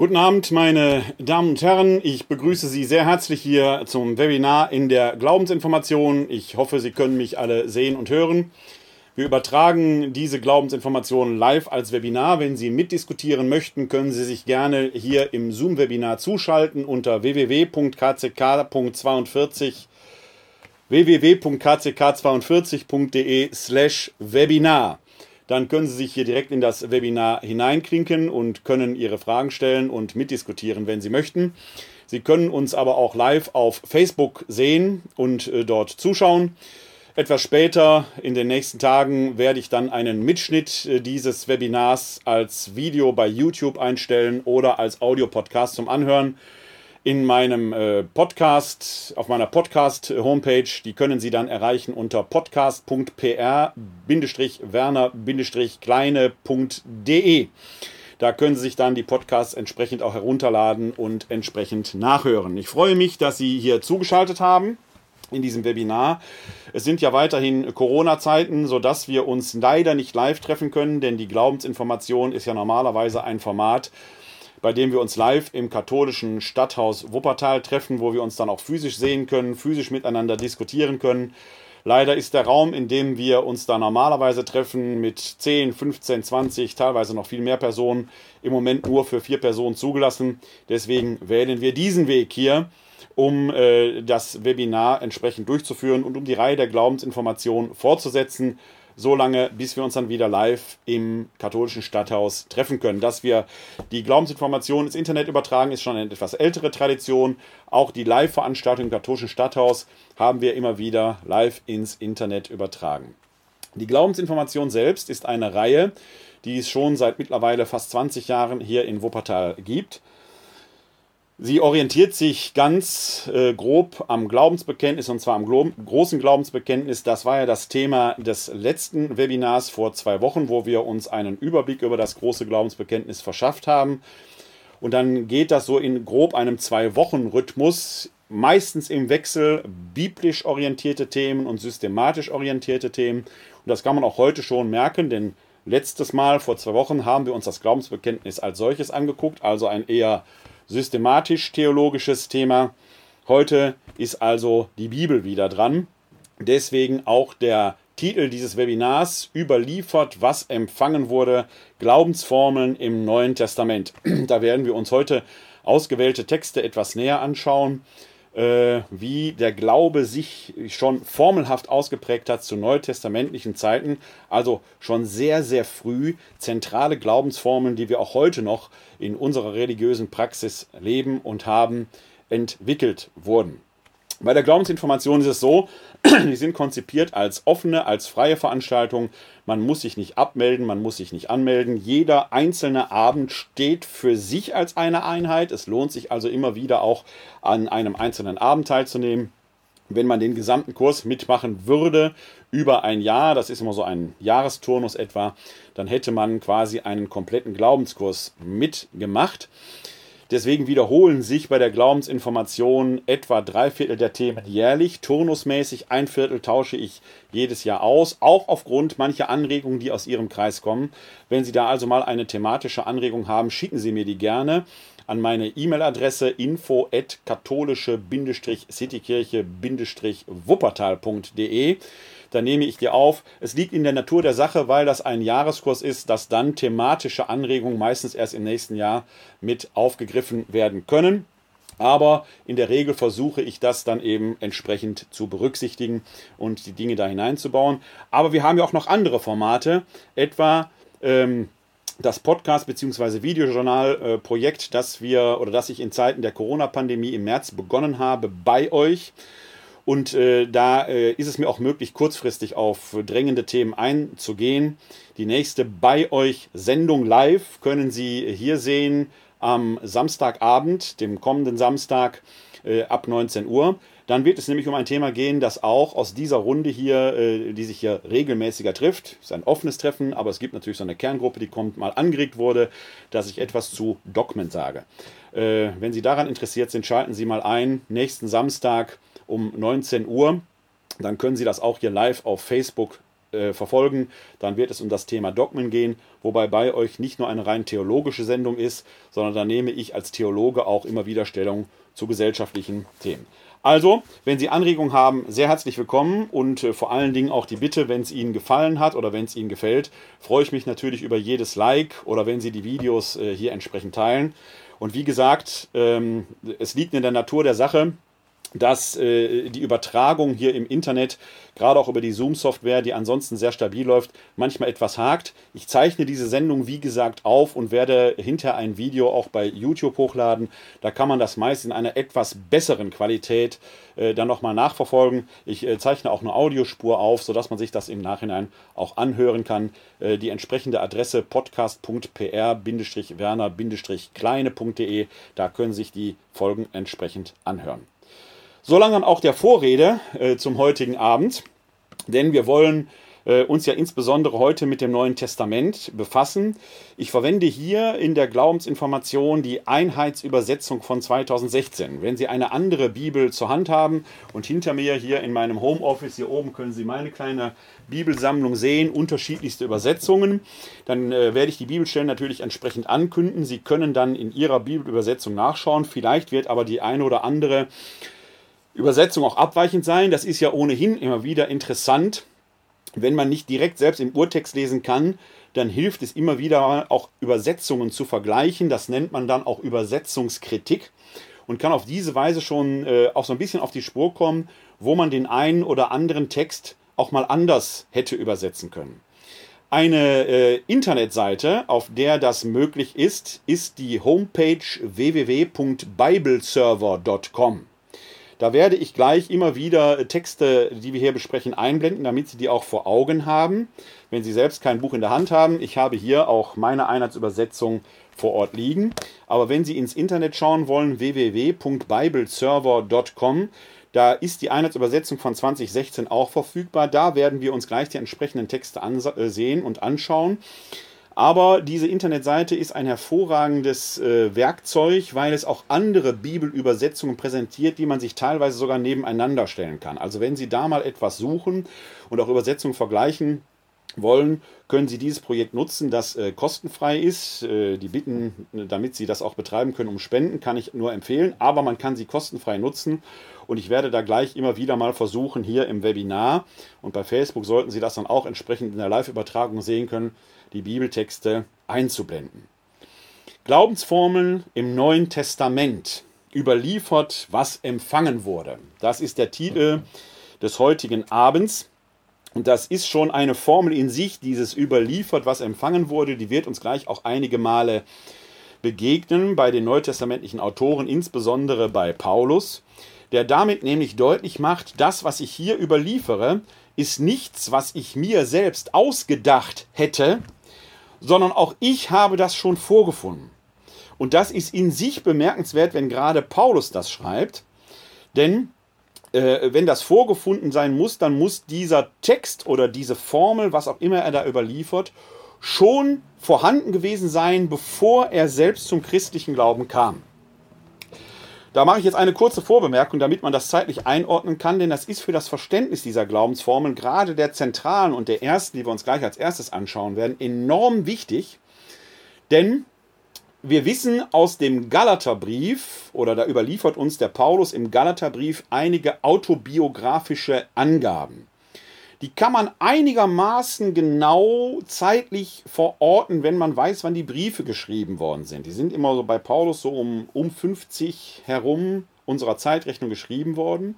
Guten Abend, meine Damen und Herren. Ich begrüße Sie sehr herzlich hier zum Webinar in der Glaubensinformation. Ich hoffe, Sie können mich alle sehen und hören. Wir übertragen diese Glaubensinformationen live als Webinar. Wenn Sie mitdiskutieren möchten, können Sie sich gerne hier im Zoom-Webinar zuschalten unter www.kck.42 www.kck42.de slash Webinar dann können Sie sich hier direkt in das Webinar hineinklinken und können Ihre Fragen stellen und mitdiskutieren, wenn Sie möchten. Sie können uns aber auch live auf Facebook sehen und äh, dort zuschauen. Etwas später in den nächsten Tagen werde ich dann einen Mitschnitt äh, dieses Webinars als Video bei YouTube einstellen oder als Audiopodcast zum Anhören in meinem äh, Podcast, auf meiner Podcast-Homepage. Die können Sie dann erreichen unter podcast.pr-werner-kleine.de. Da können Sie sich dann die Podcasts entsprechend auch herunterladen und entsprechend nachhören. Ich freue mich, dass Sie hier zugeschaltet haben in diesem Webinar. Es sind ja weiterhin Corona-Zeiten, sodass wir uns leider nicht live treffen können, denn die Glaubensinformation ist ja normalerweise ein Format, bei dem wir uns live im katholischen Stadthaus Wuppertal treffen, wo wir uns dann auch physisch sehen können, physisch miteinander diskutieren können. Leider ist der Raum, in dem wir uns da normalerweise treffen, mit 10, 15, 20, teilweise noch viel mehr Personen, im Moment nur für vier Personen zugelassen. Deswegen wählen wir diesen Weg hier, um äh, das Webinar entsprechend durchzuführen und um die Reihe der Glaubensinformationen fortzusetzen so lange, bis wir uns dann wieder live im katholischen Stadthaus treffen können. Dass wir die Glaubensinformation ins Internet übertragen, ist schon eine etwas ältere Tradition. Auch die Live-Veranstaltung im katholischen Stadthaus haben wir immer wieder live ins Internet übertragen. Die Glaubensinformation selbst ist eine Reihe, die es schon seit mittlerweile fast 20 Jahren hier in Wuppertal gibt. Sie orientiert sich ganz äh, grob am Glaubensbekenntnis und zwar am Glo großen Glaubensbekenntnis. Das war ja das Thema des letzten Webinars vor zwei Wochen, wo wir uns einen Überblick über das große Glaubensbekenntnis verschafft haben. Und dann geht das so in grob einem Zwei-Wochen-Rhythmus, meistens im Wechsel biblisch orientierte Themen und systematisch orientierte Themen. Und das kann man auch heute schon merken, denn letztes Mal vor zwei Wochen haben wir uns das Glaubensbekenntnis als solches angeguckt, also ein eher systematisch-theologisches Thema. Heute ist also die Bibel wieder dran. Deswegen auch der Titel dieses Webinars überliefert, was empfangen wurde, Glaubensformeln im Neuen Testament. Da werden wir uns heute ausgewählte Texte etwas näher anschauen, wie der Glaube sich schon formelhaft ausgeprägt hat zu neutestamentlichen Zeiten, also schon sehr, sehr früh zentrale Glaubensformeln, die wir auch heute noch in unserer religiösen Praxis leben und haben, entwickelt wurden. Bei der Glaubensinformation ist es so, die sind konzipiert als offene, als freie Veranstaltung. Man muss sich nicht abmelden, man muss sich nicht anmelden. Jeder einzelne Abend steht für sich als eine Einheit. Es lohnt sich also immer wieder auch an einem einzelnen Abend teilzunehmen. Wenn man den gesamten Kurs mitmachen würde über ein Jahr, das ist immer so ein Jahresturnus etwa, dann hätte man quasi einen kompletten Glaubenskurs mitgemacht. Deswegen wiederholen sich bei der Glaubensinformation etwa drei Viertel der Themen jährlich. Turnusmäßig ein Viertel tausche ich jedes Jahr aus, auch aufgrund mancher Anregungen, die aus Ihrem Kreis kommen. Wenn Sie da also mal eine thematische Anregung haben, schicken Sie mir die gerne an meine E-Mail-Adresse info at katholische-citykirche-wuppertal.de dann nehme ich dir auf. Es liegt in der Natur der Sache, weil das ein Jahreskurs ist, dass dann thematische Anregungen meistens erst im nächsten Jahr mit aufgegriffen werden können. Aber in der Regel versuche ich das dann eben entsprechend zu berücksichtigen und die Dinge da hineinzubauen. Aber wir haben ja auch noch andere Formate, etwa ähm, das Podcast bzw. Videojournal-Projekt, das wir oder das ich in Zeiten der Corona-Pandemie im März begonnen habe bei euch. Und äh, da äh, ist es mir auch möglich, kurzfristig auf drängende Themen einzugehen. Die nächste bei euch Sendung live können Sie hier sehen am Samstagabend, dem kommenden Samstag äh, ab 19 Uhr. Dann wird es nämlich um ein Thema gehen, das auch aus dieser Runde hier, äh, die sich hier regelmäßiger trifft, ist ein offenes Treffen, aber es gibt natürlich so eine Kerngruppe, die kommt, mal angeregt wurde, dass ich etwas zu Dogmen sage. Äh, wenn Sie daran interessiert sind, schalten Sie mal ein. Nächsten Samstag um 19 Uhr. Dann können Sie das auch hier live auf Facebook äh, verfolgen, dann wird es um das Thema Dogmen gehen, wobei bei euch nicht nur eine rein theologische Sendung ist, sondern da nehme ich als Theologe auch immer wieder Stellung zu gesellschaftlichen Themen. Also, wenn Sie Anregungen haben, sehr herzlich willkommen und äh, vor allen Dingen auch die Bitte, wenn es Ihnen gefallen hat oder wenn es Ihnen gefällt, freue ich mich natürlich über jedes Like oder wenn Sie die Videos äh, hier entsprechend teilen. Und wie gesagt, ähm, es liegt in der Natur der Sache, dass äh, die Übertragung hier im Internet, gerade auch über die Zoom-Software, die ansonsten sehr stabil läuft, manchmal etwas hakt. Ich zeichne diese Sendung, wie gesagt, auf und werde hinterher ein Video auch bei YouTube hochladen. Da kann man das meist in einer etwas besseren Qualität äh, dann nochmal nachverfolgen. Ich äh, zeichne auch eine Audiospur auf, sodass man sich das im Nachhinein auch anhören kann. Äh, die entsprechende Adresse podcast.pr-werner-kleine.de, da können sich die Folgen entsprechend anhören. Solange dann auch der Vorrede äh, zum heutigen Abend, denn wir wollen äh, uns ja insbesondere heute mit dem Neuen Testament befassen. Ich verwende hier in der Glaubensinformation die Einheitsübersetzung von 2016. Wenn Sie eine andere Bibel zur Hand haben und hinter mir hier in meinem Homeoffice hier oben können Sie meine kleine Bibelsammlung sehen, unterschiedlichste Übersetzungen, dann äh, werde ich die Bibelstellen natürlich entsprechend ankündigen. Sie können dann in Ihrer Bibelübersetzung nachschauen. Vielleicht wird aber die eine oder andere Übersetzung auch abweichend sein. Das ist ja ohnehin immer wieder interessant. Wenn man nicht direkt selbst im Urtext lesen kann, dann hilft es immer wieder auch Übersetzungen zu vergleichen. Das nennt man dann auch Übersetzungskritik und kann auf diese Weise schon äh, auch so ein bisschen auf die Spur kommen, wo man den einen oder anderen Text auch mal anders hätte übersetzen können. Eine äh, Internetseite, auf der das möglich ist, ist die Homepage www.bibleserver.com. Da werde ich gleich immer wieder Texte, die wir hier besprechen, einblenden, damit Sie die auch vor Augen haben. Wenn Sie selbst kein Buch in der Hand haben, ich habe hier auch meine Einheitsübersetzung vor Ort liegen. Aber wenn Sie ins Internet schauen wollen, www.bibleserver.com, da ist die Einheitsübersetzung von 2016 auch verfügbar. Da werden wir uns gleich die entsprechenden Texte ansehen und anschauen. Aber diese Internetseite ist ein hervorragendes äh, Werkzeug, weil es auch andere Bibelübersetzungen präsentiert, die man sich teilweise sogar nebeneinander stellen kann. Also wenn Sie da mal etwas suchen und auch Übersetzungen vergleichen wollen, können Sie dieses Projekt nutzen, das äh, kostenfrei ist. Äh, die Bitten, damit Sie das auch betreiben können, um Spenden, kann ich nur empfehlen, aber man kann sie kostenfrei nutzen. Und ich werde da gleich immer wieder mal versuchen, hier im Webinar und bei Facebook sollten Sie das dann auch entsprechend in der Live-Übertragung sehen können, die Bibeltexte einzublenden. Glaubensformeln im Neuen Testament überliefert, was empfangen wurde. Das ist der Titel des heutigen Abends. Und das ist schon eine Formel in sich, dieses überliefert, was empfangen wurde. Die wird uns gleich auch einige Male begegnen bei den neutestamentlichen Autoren, insbesondere bei Paulus, der damit nämlich deutlich macht, das, was ich hier überliefere, ist nichts, was ich mir selbst ausgedacht hätte, sondern auch ich habe das schon vorgefunden. Und das ist in sich bemerkenswert, wenn gerade Paulus das schreibt, denn äh, wenn das vorgefunden sein muss, dann muss dieser Text oder diese Formel, was auch immer er da überliefert, schon vorhanden gewesen sein, bevor er selbst zum christlichen Glauben kam. Da mache ich jetzt eine kurze Vorbemerkung, damit man das zeitlich einordnen kann, denn das ist für das Verständnis dieser Glaubensformeln, gerade der zentralen und der ersten, die wir uns gleich als erstes anschauen werden, enorm wichtig. Denn wir wissen aus dem Galaterbrief, oder da überliefert uns der Paulus im Galaterbrief einige autobiografische Angaben die kann man einigermaßen genau zeitlich verorten, wenn man weiß, wann die Briefe geschrieben worden sind. Die sind immer so bei Paulus so um, um 50 herum unserer Zeitrechnung geschrieben worden.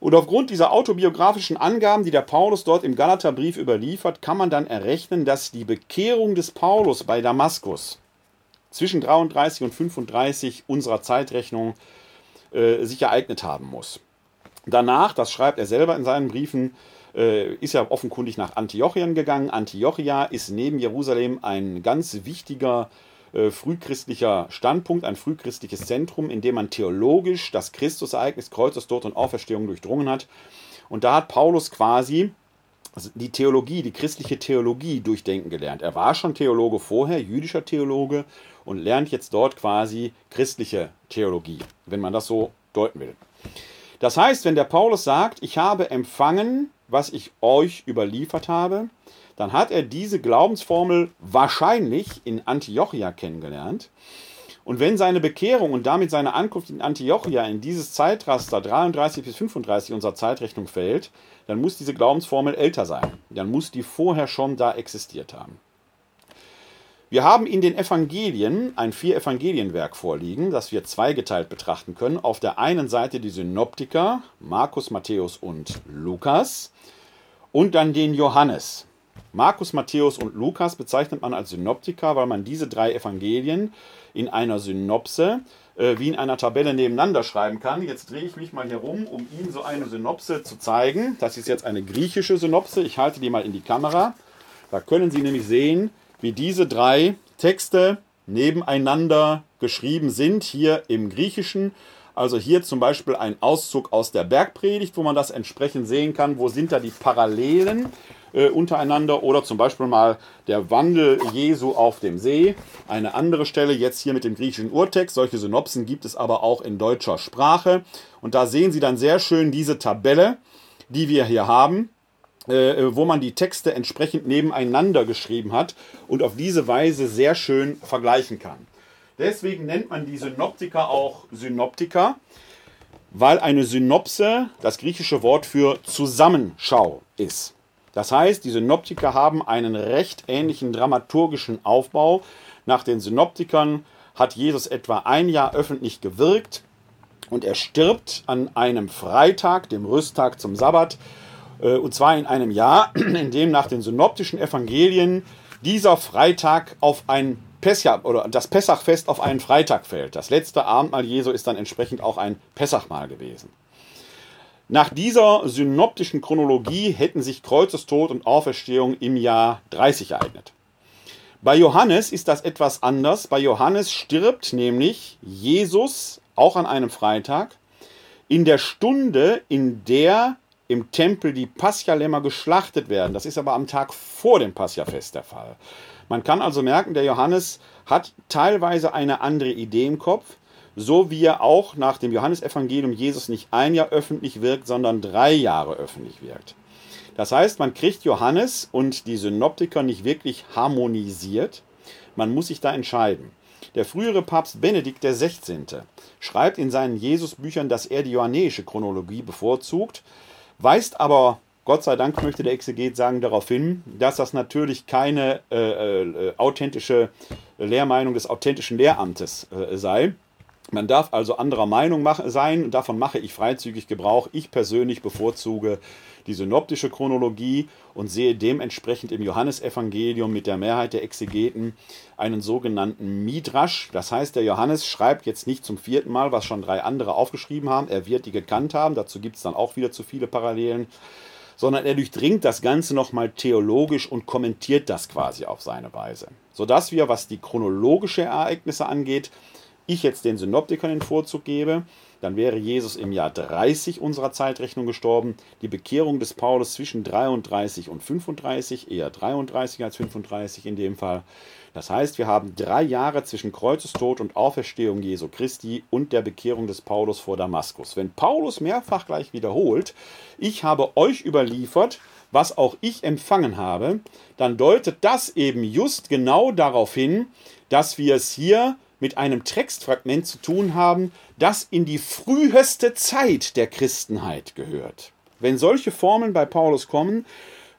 Und aufgrund dieser autobiografischen Angaben, die der Paulus dort im Galaterbrief überliefert, kann man dann errechnen, dass die Bekehrung des Paulus bei Damaskus zwischen 33 und 35 unserer Zeitrechnung äh, sich ereignet haben muss. Danach, das schreibt er selber in seinen Briefen, äh, ist ja offenkundig nach Antiochien gegangen. Antiochia ist neben Jerusalem ein ganz wichtiger äh, frühchristlicher Standpunkt, ein frühchristliches Zentrum, in dem man theologisch das Christusereignis, Kreuzestod und Auferstehung durchdrungen hat. Und da hat Paulus quasi also die Theologie, die christliche Theologie durchdenken gelernt. Er war schon Theologe vorher, jüdischer Theologe, und lernt jetzt dort quasi christliche Theologie, wenn man das so deuten will. Das heißt, wenn der Paulus sagt, ich habe empfangen was ich euch überliefert habe, dann hat er diese Glaubensformel wahrscheinlich in Antiochia kennengelernt. Und wenn seine Bekehrung und damit seine Ankunft in Antiochia in dieses Zeitraster 33 bis 35 unserer Zeitrechnung fällt, dann muss diese Glaubensformel älter sein. Dann muss die vorher schon da existiert haben. Wir haben in den Evangelien ein vier Evangelienwerk vorliegen, das wir zweigeteilt betrachten können. Auf der einen Seite die Synoptiker, Markus, Matthäus und Lukas, und dann den Johannes. Markus, Matthäus und Lukas bezeichnet man als Synoptiker, weil man diese drei Evangelien in einer Synopse äh, wie in einer Tabelle nebeneinander schreiben kann. Jetzt drehe ich mich mal hier rum, um Ihnen so eine Synopse zu zeigen. Das ist jetzt eine griechische Synopse. Ich halte die mal in die Kamera. Da können Sie nämlich sehen, wie diese drei Texte nebeneinander geschrieben sind, hier im Griechischen. Also hier zum Beispiel ein Auszug aus der Bergpredigt, wo man das entsprechend sehen kann, wo sind da die Parallelen äh, untereinander oder zum Beispiel mal der Wandel Jesu auf dem See. Eine andere Stelle jetzt hier mit dem griechischen Urtext. Solche Synopsen gibt es aber auch in deutscher Sprache. Und da sehen Sie dann sehr schön diese Tabelle, die wir hier haben. Äh, wo man die Texte entsprechend nebeneinander geschrieben hat und auf diese Weise sehr schön vergleichen kann. Deswegen nennt man die Synoptiker auch Synoptiker, weil eine Synopse das griechische Wort für Zusammenschau ist. Das heißt, die Synoptiker haben einen recht ähnlichen dramaturgischen Aufbau. Nach den Synoptikern hat Jesus etwa ein Jahr öffentlich gewirkt und er stirbt an einem Freitag, dem Rüsttag zum Sabbat, äh, und zwar in einem Jahr, in dem nach den synoptischen Evangelien dieser Freitag auf ein Pessach oder das Pessachfest auf einen Freitag fällt. Das letzte Abendmahl Jesu ist dann entsprechend auch ein Pessachmahl gewesen. Nach dieser synoptischen Chronologie hätten sich Kreuzestod und Auferstehung im Jahr 30 ereignet. Bei Johannes ist das etwas anders. Bei Johannes stirbt nämlich Jesus auch an einem Freitag in der Stunde, in der im Tempel die Paschalämmer geschlachtet werden. Das ist aber am Tag vor dem Paschafest der Fall. Man kann also merken, der Johannes hat teilweise eine andere Idee im Kopf, so wie er auch nach dem Johannesevangelium Jesus nicht ein Jahr öffentlich wirkt, sondern drei Jahre öffentlich wirkt. Das heißt, man kriegt Johannes und die Synoptiker nicht wirklich harmonisiert. Man muss sich da entscheiden. Der frühere Papst Benedikt XVI. schreibt in seinen Jesusbüchern, dass er die johannäische Chronologie bevorzugt, weist aber, Gott sei Dank möchte der Exeget sagen, darauf hin, dass das natürlich keine äh, äh, authentische Lehrmeinung des authentischen Lehramtes äh, sei. Man darf also anderer Meinung mach, sein, davon mache ich freizügig Gebrauch. Ich persönlich bevorzuge die synoptische Chronologie und sehe dementsprechend im Johannesevangelium mit der Mehrheit der Exegeten einen sogenannten Midrasch. Das heißt, der Johannes schreibt jetzt nicht zum vierten Mal, was schon drei andere aufgeschrieben haben. Er wird die gekannt haben. Dazu gibt es dann auch wieder zu viele Parallelen. Sondern er durchdringt das Ganze nochmal theologisch und kommentiert das quasi auf seine Weise. Sodass wir, was die chronologische Ereignisse angeht, ich jetzt den Synoptikern den Vorzug gebe, dann wäre Jesus im Jahr 30 unserer Zeitrechnung gestorben. Die Bekehrung des Paulus zwischen 33 und 35, eher 33 als 35 in dem Fall. Das heißt, wir haben drei Jahre zwischen Kreuzestod und Auferstehung Jesu Christi und der Bekehrung des Paulus vor Damaskus. Wenn Paulus mehrfach gleich wiederholt, ich habe euch überliefert, was auch ich empfangen habe, dann deutet das eben just genau darauf hin, dass wir es hier mit einem Textfragment zu tun haben, das in die früheste Zeit der Christenheit gehört. Wenn solche Formeln bei Paulus kommen,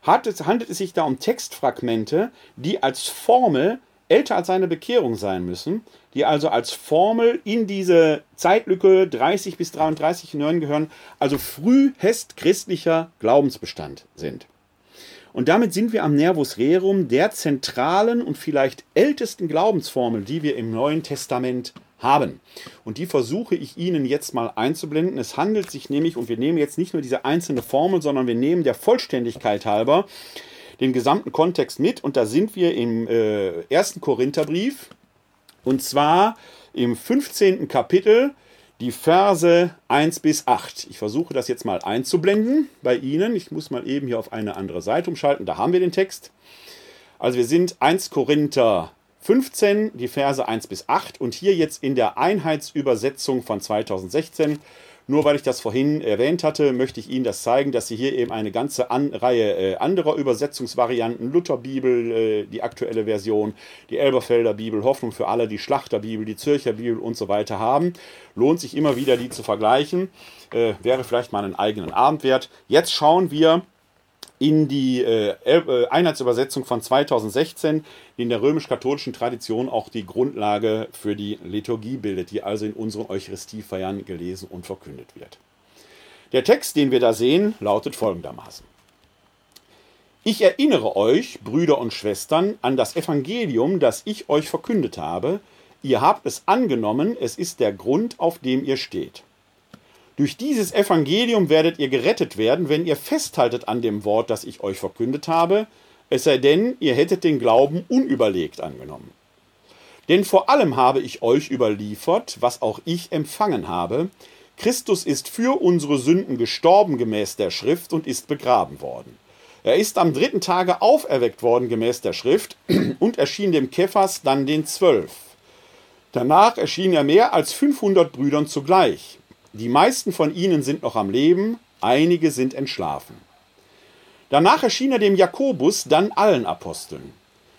es, handelt es sich da um Textfragmente, die als Formel älter als seine Bekehrung sein müssen, die also als Formel in diese Zeitlücke 30 bis 33 hineingehören, also frühest christlicher Glaubensbestand sind. Und damit sind wir am Nervus Rerum der zentralen und vielleicht ältesten Glaubensformel, die wir im Neuen Testament haben. Und die versuche ich Ihnen jetzt mal einzublenden. Es handelt sich nämlich, und wir nehmen jetzt nicht nur diese einzelne Formel, sondern wir nehmen der Vollständigkeit halber den gesamten Kontext mit. Und da sind wir im äh, ersten Korintherbrief. Und zwar im 15. Kapitel die Verse 1 bis 8. Ich versuche das jetzt mal einzublenden bei Ihnen. Ich muss mal eben hier auf eine andere Seite umschalten. Da haben wir den Text. Also wir sind 1 Korinther 15, die Verse 1 bis 8 und hier jetzt in der Einheitsübersetzung von 2016 Nur weil ich das vorhin erwähnt hatte, möchte ich Ihnen das zeigen, dass Sie hier eben eine ganze An Reihe äh, anderer Übersetzungsvarianten, Lutherbibel, äh, die aktuelle Version, die Elberfelder Bibel, Hoffnung für alle, die Schlachterbibel, die Zürcher Bibel und so weiter haben. Lohnt sich immer wieder, die zu vergleichen. Äh, wäre vielleicht mal einen eigenen Abend wert. Jetzt schauen wir in die äh, äh, Einheitsübersetzung von 2016, die in der römisch-katholischen Tradition auch die Grundlage für die Liturgie bildet, die also in unseren Eucharistiefeiern gelesen und verkündet wird. Der Text, den wir da sehen, lautet folgendermaßen. Ich erinnere euch, Brüder und Schwestern, an das Evangelium, das ich euch verkündet habe. Ihr habt es angenommen, es ist der Grund, auf dem ihr steht. Durch dieses Evangelium werdet ihr gerettet werden, wenn ihr festhaltet an dem Wort, das ich euch verkündet habe, es sei denn, ihr hättet den Glauben unüberlegt angenommen. Denn vor allem habe ich euch überliefert, was auch ich empfangen habe, Christus ist für unsere Sünden gestorben gemäß der Schrift und ist begraben worden. Er ist am dritten Tage auferweckt worden gemäß der Schrift und erschien dem Kephas dann den Zwölf. Danach erschien er mehr als 500 Brüdern zugleich. Die meisten von ihnen sind noch am Leben, einige sind entschlafen. Danach erschien er dem Jakobus, dann allen Aposteln.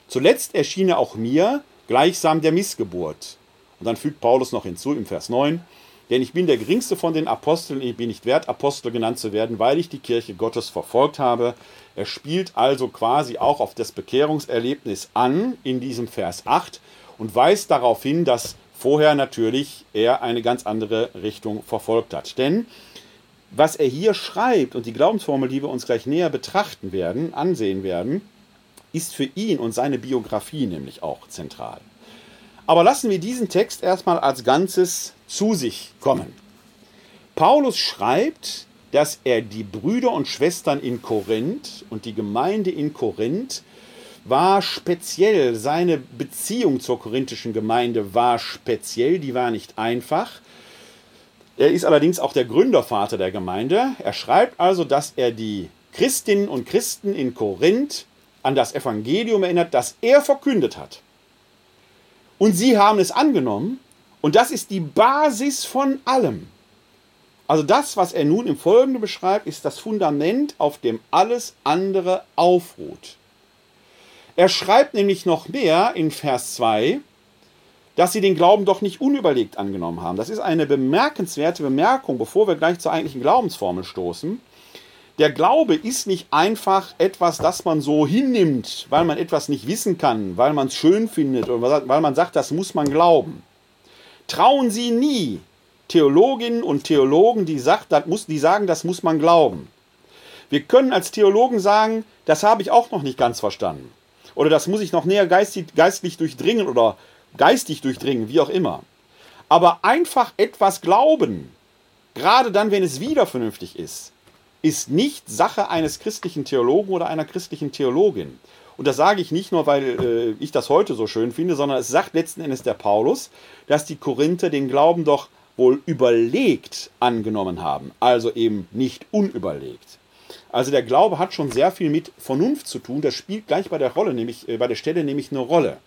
Zuletzt erschien er auch mir, gleichsam der Missgeburt. Und dann fügt Paulus noch hinzu im Vers 9, denn ich bin der geringste von den Aposteln, ich bin nicht wert, Apostel genannt zu werden, weil ich die Kirche Gottes verfolgt habe. Er spielt also quasi auch auf das Bekehrungserlebnis an in diesem Vers 8 und weist darauf hin, dass vorher natürlich er eine ganz andere Richtung verfolgt hat. Denn was er hier schreibt und die Glaubensformel, die wir uns gleich näher betrachten werden, ansehen werden, ist für ihn und seine Biografie nämlich auch zentral. Aber lassen wir diesen Text erstmal als Ganzes zu sich kommen. Paulus schreibt, dass er die Brüder und Schwestern in Korinth und die Gemeinde in Korinth war speziell, seine Beziehung zur korinthischen Gemeinde war speziell, die war nicht einfach. Er ist allerdings auch der Gründervater der Gemeinde. Er schreibt also, dass er die Christinnen und Christen in Korinth an das Evangelium erinnert, das er verkündet hat. Und sie haben es angenommen und das ist die Basis von allem. Also das, was er nun im Folgenden beschreibt, ist das Fundament, auf dem alles andere aufruht. Er schreibt nämlich noch mehr in Vers 2, dass sie den Glauben doch nicht unüberlegt angenommen haben. Das ist eine bemerkenswerte Bemerkung, bevor wir gleich zur eigentlichen Glaubensformel stoßen. Der Glaube ist nicht einfach etwas, das man so hinnimmt, weil man etwas nicht wissen kann, weil man es schön findet oder weil man sagt, das muss man glauben. Trauen Sie nie Theologinnen und Theologen, die, sagt, muss, die sagen, das muss man glauben. Wir können als Theologen sagen, das habe ich auch noch nicht ganz verstanden oder das muss ich noch näher geistig, geistlich durchdringen oder geistig durchdringen, wie auch immer. Aber einfach etwas glauben, gerade dann, wenn es wieder vernünftig ist, ist nicht Sache eines christlichen Theologen oder einer christlichen Theologin. Und das sage ich nicht nur, weil äh, ich das heute so schön finde, sondern es sagt letzten Endes der Paulus, dass die Korinther den Glauben doch wohl überlegt angenommen haben, also eben nicht unüberlegt. Also der Glaube hat schon sehr viel mit Vernunft zu tun. Das spielt gleich bei der Rolle, nämlich äh, bei der Stelle nämlich eine Rolle.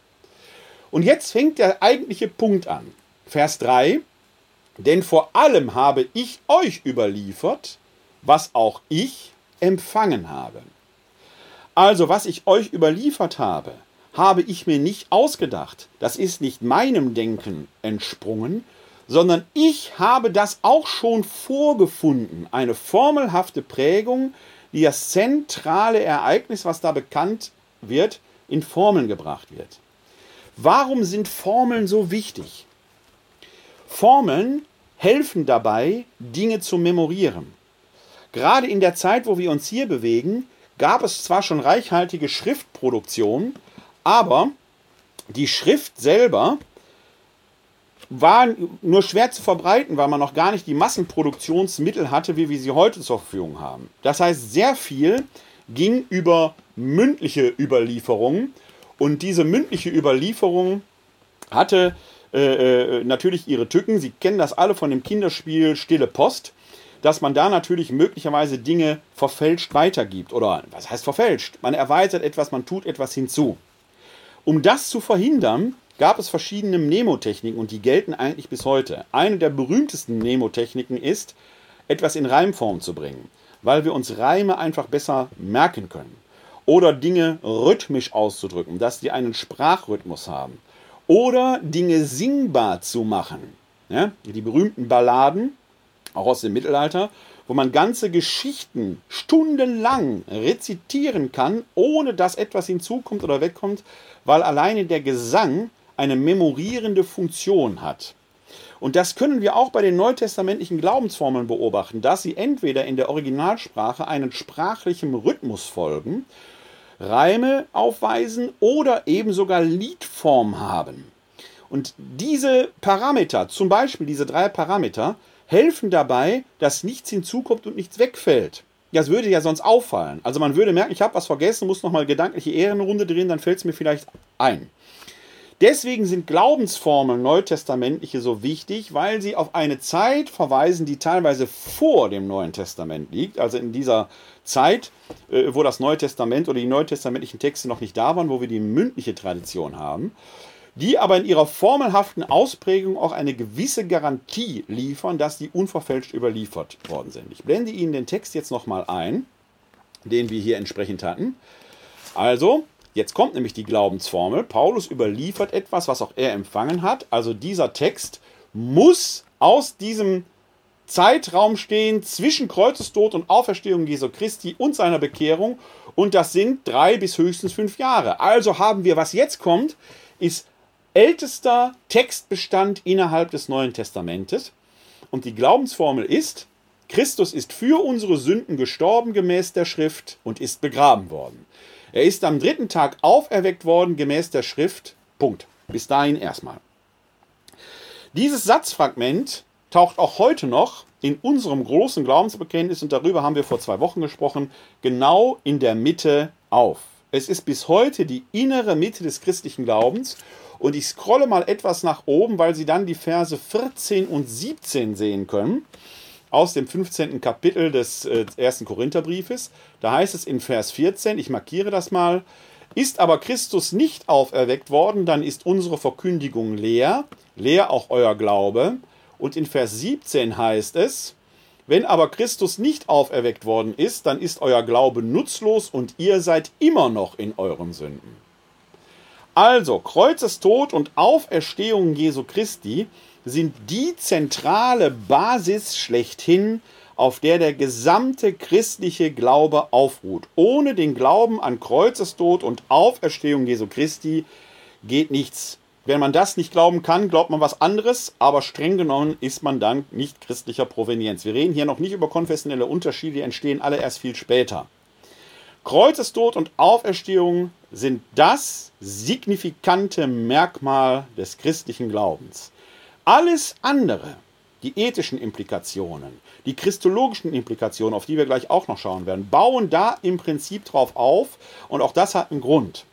Und jetzt fängt der eigentliche Punkt an. Vers 3. Denn vor allem habe ich euch überliefert, was auch ich empfangen habe. Also was ich euch überliefert habe, habe ich mir nicht ausgedacht. Das ist nicht meinem Denken entsprungen, sondern ich habe das auch schon vorgefunden. Eine formelhafte Prägung, das zentrale Ereignis, was da bekannt wird, in Formeln gebracht wird. Warum sind Formeln so wichtig? Formeln helfen dabei, Dinge zu memorieren. Gerade in der Zeit, wo wir uns hier bewegen, gab es zwar schon reichhaltige Schriftproduktion, aber die Schrift selber war nur schwer zu verbreiten, weil man noch gar nicht die Massenproduktionsmittel hatte, wie wir sie heute zur Verfügung haben. Das heißt, sehr viel ging über mündliche Überlieferungen und diese mündliche Überlieferung hatte äh, äh, natürlich ihre Tücken. Sie kennen das alle von dem Kinderspiel Stille Post, dass man da natürlich möglicherweise Dinge verfälscht weitergibt. Oder was heißt verfälscht? Man erweitert etwas, man tut etwas hinzu. Um das zu verhindern, gab es verschiedene Mnemotechniken und die gelten eigentlich bis heute. Eine der berühmtesten Mnemotechniken ist, etwas in Reimform zu bringen, weil wir uns Reime einfach besser merken können. Oder Dinge rhythmisch auszudrücken, dass die einen Sprachrhythmus haben. Oder Dinge singbar zu machen. Ja? Die berühmten Balladen, auch aus dem Mittelalter, wo man ganze Geschichten stundenlang rezitieren kann, ohne dass etwas hinzukommt oder wegkommt, weil alleine der Gesang eine memorierende Funktion hat. Und das können wir auch bei den neutestamentlichen Glaubensformeln beobachten, dass sie entweder in der Originalsprache einen sprachlichen Rhythmus folgen, Reime aufweisen oder eben sogar Liedform haben. Und diese Parameter, zum Beispiel diese drei Parameter, helfen dabei, dass nichts hinzukommt und nichts wegfällt. Das würde ja sonst auffallen. Also man würde merken, ich habe was vergessen, muss nochmal gedankliche Ehrenrunde drehen, dann fällt es mir vielleicht ein. Deswegen sind Glaubensformeln neutestamentliche so wichtig, weil sie auf eine Zeit verweisen, die teilweise vor dem Neuen Testament liegt, also in dieser Zeit, äh, wo das Neue Testament oder die neutestamentlichen Texte noch nicht da waren, wo wir die mündliche Tradition haben, die aber in ihrer formelhaften Ausprägung auch eine gewisse Garantie liefern, dass die unverfälscht überliefert worden sind. Ich blende Ihnen den Text jetzt nochmal ein, den wir hier entsprechend hatten. Also, Jetzt kommt nämlich die Glaubensformel. Paulus überliefert etwas, was auch er empfangen hat. Also dieser Text muss aus diesem Zeitraum stehen zwischen Kreuzestod und Auferstehung Jesu Christi und seiner Bekehrung. Und das sind drei bis höchstens fünf Jahre. Also haben wir, was jetzt kommt, ist ältester Textbestand innerhalb des Neuen Testamentes. Und die Glaubensformel ist, Christus ist für unsere Sünden gestorben gemäß der Schrift und ist begraben worden. Er ist am dritten Tag auferweckt worden gemäß der Schrift. Punkt. Bis dahin erstmal. Dieses Satzfragment taucht auch heute noch in unserem großen Glaubensbekenntnis, und darüber haben wir vor zwei Wochen gesprochen, genau in der Mitte auf. Es ist bis heute die innere Mitte des christlichen Glaubens. Und ich scrolle mal etwas nach oben, weil Sie dann die Verse 14 und 17 sehen können aus dem 15. Kapitel des äh, ersten Korintherbriefes. Da heißt es in Vers 14, ich markiere das mal, ist aber Christus nicht auferweckt worden, dann ist unsere Verkündigung leer, leer auch euer Glaube. Und in Vers 17 heißt es, wenn aber Christus nicht auferweckt worden ist, dann ist euer Glaube nutzlos und ihr seid immer noch in euren Sünden. Also, Kreuzestod und Auferstehung Jesu Christi sind die zentrale Basis schlechthin, auf der der gesamte christliche Glaube aufruht. Ohne den Glauben an Kreuzestod und Auferstehung Jesu Christi geht nichts. Wenn man das nicht glauben kann, glaubt man was anderes, aber streng genommen ist man dann nicht christlicher Provenienz. Wir reden hier noch nicht über konfessionelle Unterschiede, die entstehen alle erst viel später. Kreuzestod und Auferstehung sind das signifikante Merkmal des christlichen Glaubens. Alles andere, die ethischen Implikationen, die christologischen Implikationen, auf die wir gleich auch noch schauen werden, bauen da im Prinzip drauf auf und auch das hat einen Grund.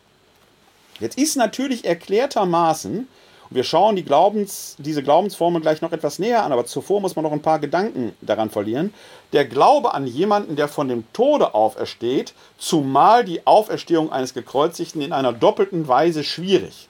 Jetzt ist natürlich erklärtermaßen, wir schauen die Glaubens, diese Glaubensformel gleich noch etwas näher an, aber zuvor muss man noch ein paar Gedanken daran verlieren. Der Glaube an jemanden, der von dem Tode aufersteht, zumal die Auferstehung eines Gekreuzigten in einer doppelten Weise schwierig.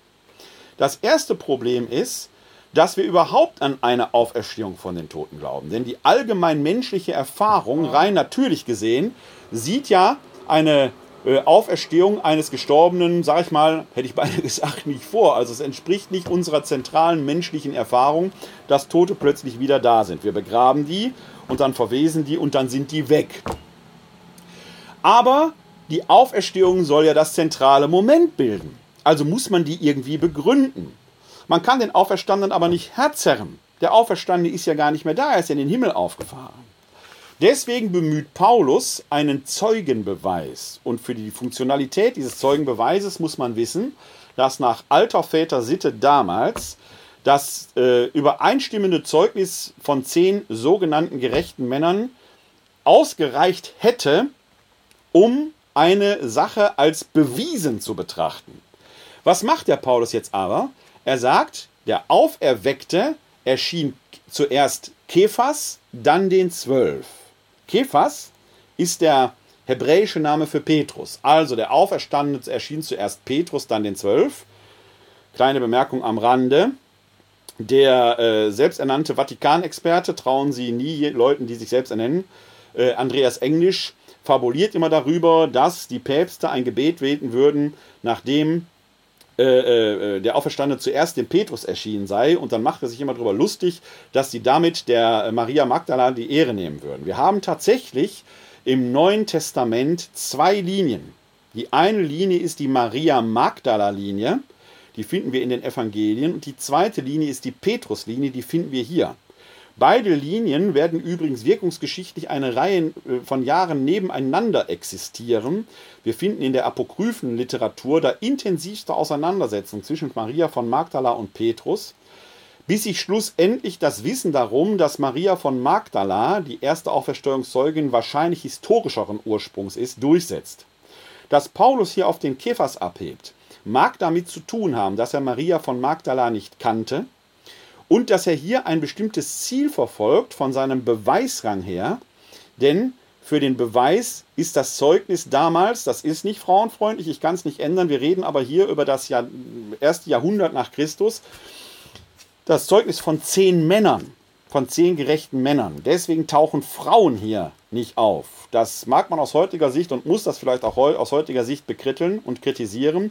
Das erste Problem ist, dass wir überhaupt an eine Auferstehung von den Toten glauben. Denn die allgemein menschliche Erfahrung, rein natürlich gesehen, sieht ja eine äh, Auferstehung eines Gestorbenen, sag ich mal, hätte ich beinahe gesagt, nicht vor. Also es entspricht nicht unserer zentralen menschlichen Erfahrung, dass Tote plötzlich wieder da sind. Wir begraben die und dann verwesen die und dann sind die weg. Aber die Auferstehung soll ja das zentrale Moment bilden. Also muss man die irgendwie begründen. Man kann den Auferstandenen aber nicht herzerren. Der Auferstandene ist ja gar nicht mehr da, er ist ja in den Himmel aufgefahren. Deswegen bemüht Paulus einen Zeugenbeweis. Und für die Funktionalität dieses Zeugenbeweises muss man wissen, dass nach alter Väter Sitte damals das äh, übereinstimmende Zeugnis von zehn sogenannten gerechten Männern ausgereicht hätte, um eine Sache als bewiesen zu betrachten. Was macht der Paulus jetzt aber? Er sagt, der Auferweckte erschien zuerst Kephas, dann den Zwölf. Kephas ist der hebräische Name für Petrus. Also der Auferstandene erschien zuerst Petrus, dann den Zwölf. Kleine Bemerkung am Rande. Der äh, selbsternannte Vatikanexperte, trauen Sie nie Leuten, die sich selbst ernennen, äh, Andreas Englisch, fabuliert immer darüber, dass die Päpste ein Gebet beten würden, nachdem äh, äh, der Auferstandene zuerst dem Petrus erschienen sei und dann macht er sich immer darüber lustig, dass sie damit der Maria Magdalena die Ehre nehmen würden. Wir haben tatsächlich im Neuen Testament zwei Linien. Die eine Linie ist die Maria Magdala-Linie, die finden wir in den Evangelien, und die zweite Linie ist die Petrus-Linie, die finden wir hier. Beide Linien werden übrigens wirkungsgeschichtlich eine Reihe äh, von Jahren nebeneinander existieren. Wir finden in der apokryphen Literatur da intensivste Auseinandersetzungen zwischen Maria von Magdala und Petrus, bis sich schlussendlich das Wissen darum, dass Maria von Magdala, die erste Auferstehungszeugin, wahrscheinlich historischeren Ursprungs ist, durchsetzt. Dass Paulus hier auf den Kephas abhebt, mag damit zu tun haben, dass er Maria von Magdala nicht kannte, und dass er hier ein bestimmtes Ziel verfolgt von seinem Beweisrang her, denn für den Beweis ist das Zeugnis damals, das ist nicht frauenfreundlich, ich kann es nicht ändern, wir reden aber hier über das Jahr, erste Jahrhundert nach Christus, das Zeugnis von zehn Männern, von zehn gerechten Männern. Deswegen tauchen Frauen hier nicht auf. Das mag man aus heutiger Sicht und muss das vielleicht auch aus heutiger Sicht bekritteln und kritisieren.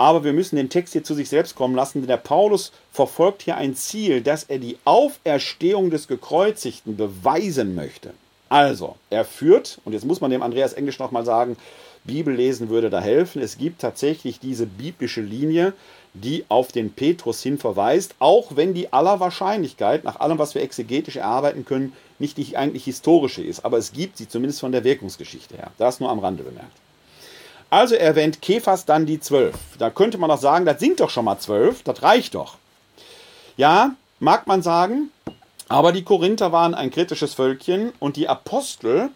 Aber wir müssen den Text hier zu sich selbst kommen lassen, denn der Paulus verfolgt hier ein Ziel, dass er die Auferstehung des Gekreuzigten beweisen möchte. Also, er führt, und jetzt muss man dem Andreas Englisch nochmal sagen, Bibel lesen würde da helfen. Es gibt tatsächlich diese biblische Linie, die auf den Petrus hin verweist, auch wenn die aller Wahrscheinlichkeit, nach allem, was wir exegetisch erarbeiten können, nicht die eigentlich historische ist. Aber es gibt sie zumindest von der Wirkungsgeschichte her. Das nur am Rande bemerkt. Also erwähnt Kephas dann die zwölf. Da könnte man doch sagen, das sind doch schon mal zwölf, das reicht doch. Ja, mag man sagen, aber die Korinther waren ein kritisches Völkchen und die Apostel,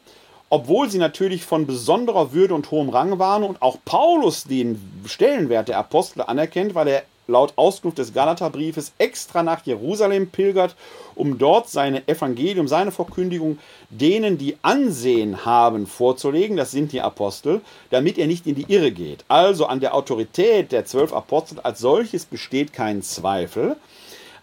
obwohl sie natürlich von besonderer Würde und hohem Rang waren und auch Paulus den Stellenwert der Apostel anerkennt, weil er laut Auskunft des Galaterbriefes extra nach Jerusalem pilgert, um dort sein Evangelium, seine Verkündigung denen, die Ansehen haben, vorzulegen, das sind die Apostel, damit er nicht in die Irre geht. Also an der Autorität der zwölf Apostel als solches besteht kein Zweifel.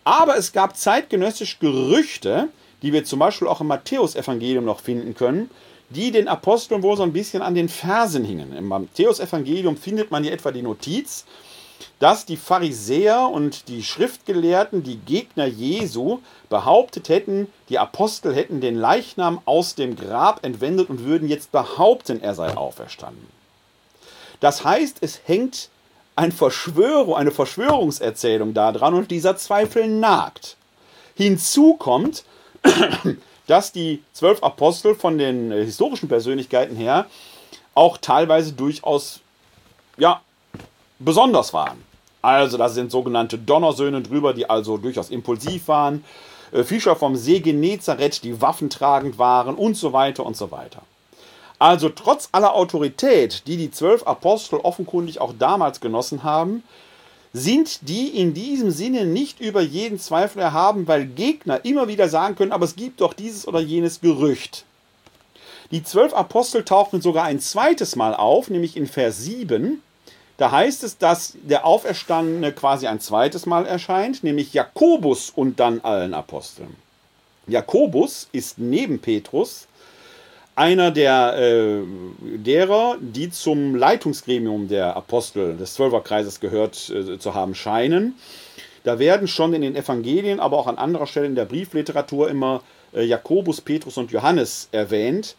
Aber es gab zeitgenössisch Gerüchte, die wir zum Beispiel auch im Matthäusevangelium noch finden können, die den Aposteln wohl so ein bisschen an den Fersen hingen. Im Matthäusevangelium findet man hier etwa die Notiz, dass die Pharisäer und die Schriftgelehrten, die Gegner Jesu, behauptet hätten, die Apostel hätten den Leichnam aus dem Grab entwendet und würden jetzt behaupten, er sei auferstanden. Das heißt, es hängt ein Verschwörung, eine Verschwörungserzählung daran und dieser Zweifel nagt. Hinzu kommt, dass die zwölf Apostel von den historischen Persönlichkeiten her auch teilweise durchaus ja, besonders waren. Also, da sind sogenannte Donnersöhne drüber, die also durchaus impulsiv waren. Äh, Fischer vom See Genezareth, die waffentragend waren und so weiter und so weiter. Also, trotz aller Autorität, die die zwölf Apostel offenkundig auch damals genossen haben, sind die in diesem Sinne nicht über jeden Zweifel erhaben, weil Gegner immer wieder sagen können, aber es gibt doch dieses oder jenes Gerücht. Die zwölf Apostel tauchen sogar ein zweites Mal auf, nämlich in Vers 7. Da heißt es, dass der Auferstandene quasi ein zweites Mal erscheint, nämlich Jakobus und dann allen Aposteln. Jakobus ist neben Petrus einer der, äh, derer, die zum Leitungsgremium der Apostel des Zwölferkreises gehört äh, zu haben scheinen. Da werden schon in den Evangelien, aber auch an anderer Stelle in der Briefliteratur immer äh, Jakobus, Petrus und Johannes erwähnt.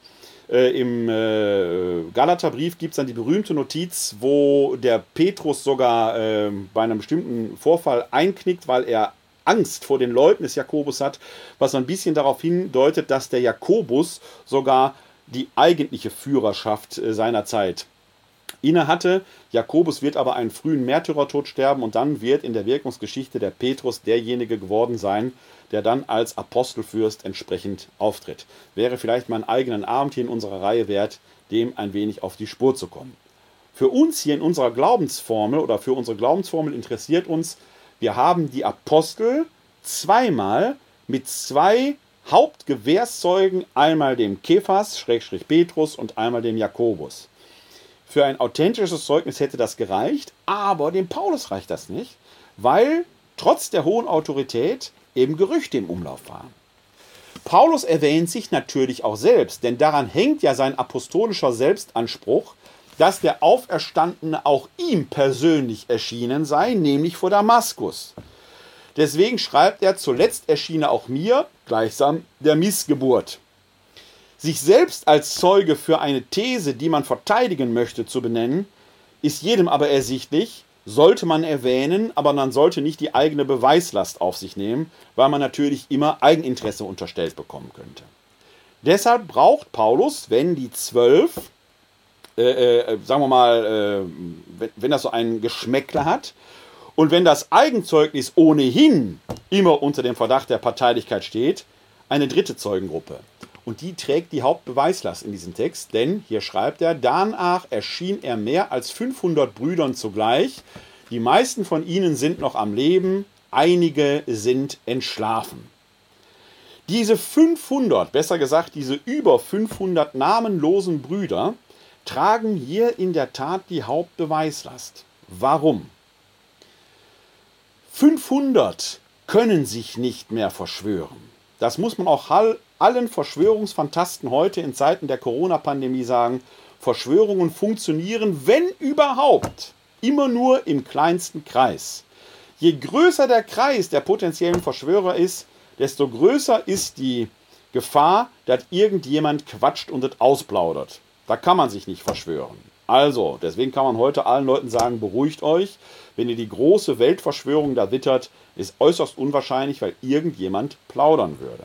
Äh, Im äh, Galaterbrief gibt es dann die berühmte Notiz, wo der Petrus sogar äh, bei einem bestimmten Vorfall einknickt, weil er Angst vor den Leuten des Jakobus hat, was so ein bisschen darauf hindeutet, dass der Jakobus sogar die eigentliche Führerschaft äh, seiner Zeit innehatte. Jakobus wird aber einen frühen Märtyrertod sterben und dann wird in der Wirkungsgeschichte der Petrus derjenige geworden sein, der dann als Apostelfürst entsprechend auftritt. Wäre vielleicht mal einen eigenen Abend hier in unserer Reihe wert, dem ein wenig auf die Spur zu kommen. Für uns hier in unserer Glaubensformel oder für unsere Glaubensformel interessiert uns, wir haben die Apostel zweimal mit zwei Hauptgewährszeugen, einmal dem Kephas, Schrägstrich Petrus und einmal dem Jakobus. Für ein authentisches Zeugnis hätte das gereicht, aber dem Paulus reicht das nicht, weil trotz der hohen Autorität eben Gerüchte im Umlauf waren. Paulus erwähnt sich natürlich auch selbst, denn daran hängt ja sein apostolischer Selbstanspruch, dass der Auferstandene auch ihm persönlich erschienen sei, nämlich vor Damaskus. Deswegen schreibt er, zuletzt erschien er auch mir, gleichsam der Missgeburt. Sich selbst als Zeuge für eine These, die man verteidigen möchte, zu benennen, ist jedem aber ersichtlich, sollte man erwähnen, aber man sollte nicht die eigene Beweislast auf sich nehmen, weil man natürlich immer Eigeninteresse unterstellt bekommen könnte. Deshalb braucht Paulus, wenn die zwölf, äh, äh, sagen wir mal, äh, wenn, wenn das so ein Geschmäckler hat, und wenn das Eigenzeugnis ohnehin immer unter dem Verdacht der Parteilichkeit steht, eine dritte Zeugengruppe. Und die trägt die Hauptbeweislast in diesem Text, denn hier schreibt er, danach erschien er mehr als 500 Brüdern zugleich. Die meisten von ihnen sind noch am Leben, einige sind entschlafen. Diese 500, besser gesagt diese über 500 namenlosen Brüder, tragen hier in der Tat die Hauptbeweislast. Warum? 500 können sich nicht mehr verschwören. Das muss man auch allen Verschwörungsfantasten heute in Zeiten der Corona-Pandemie sagen. Verschwörungen funktionieren, wenn überhaupt, immer nur im kleinsten Kreis. Je größer der Kreis der potenziellen Verschwörer ist, desto größer ist die Gefahr, dass irgendjemand quatscht und es ausplaudert. Da kann man sich nicht verschwören. Also, deswegen kann man heute allen Leuten sagen, beruhigt euch. Wenn ihr die große Weltverschwörung da wittert, ist äußerst unwahrscheinlich, weil irgendjemand plaudern würde.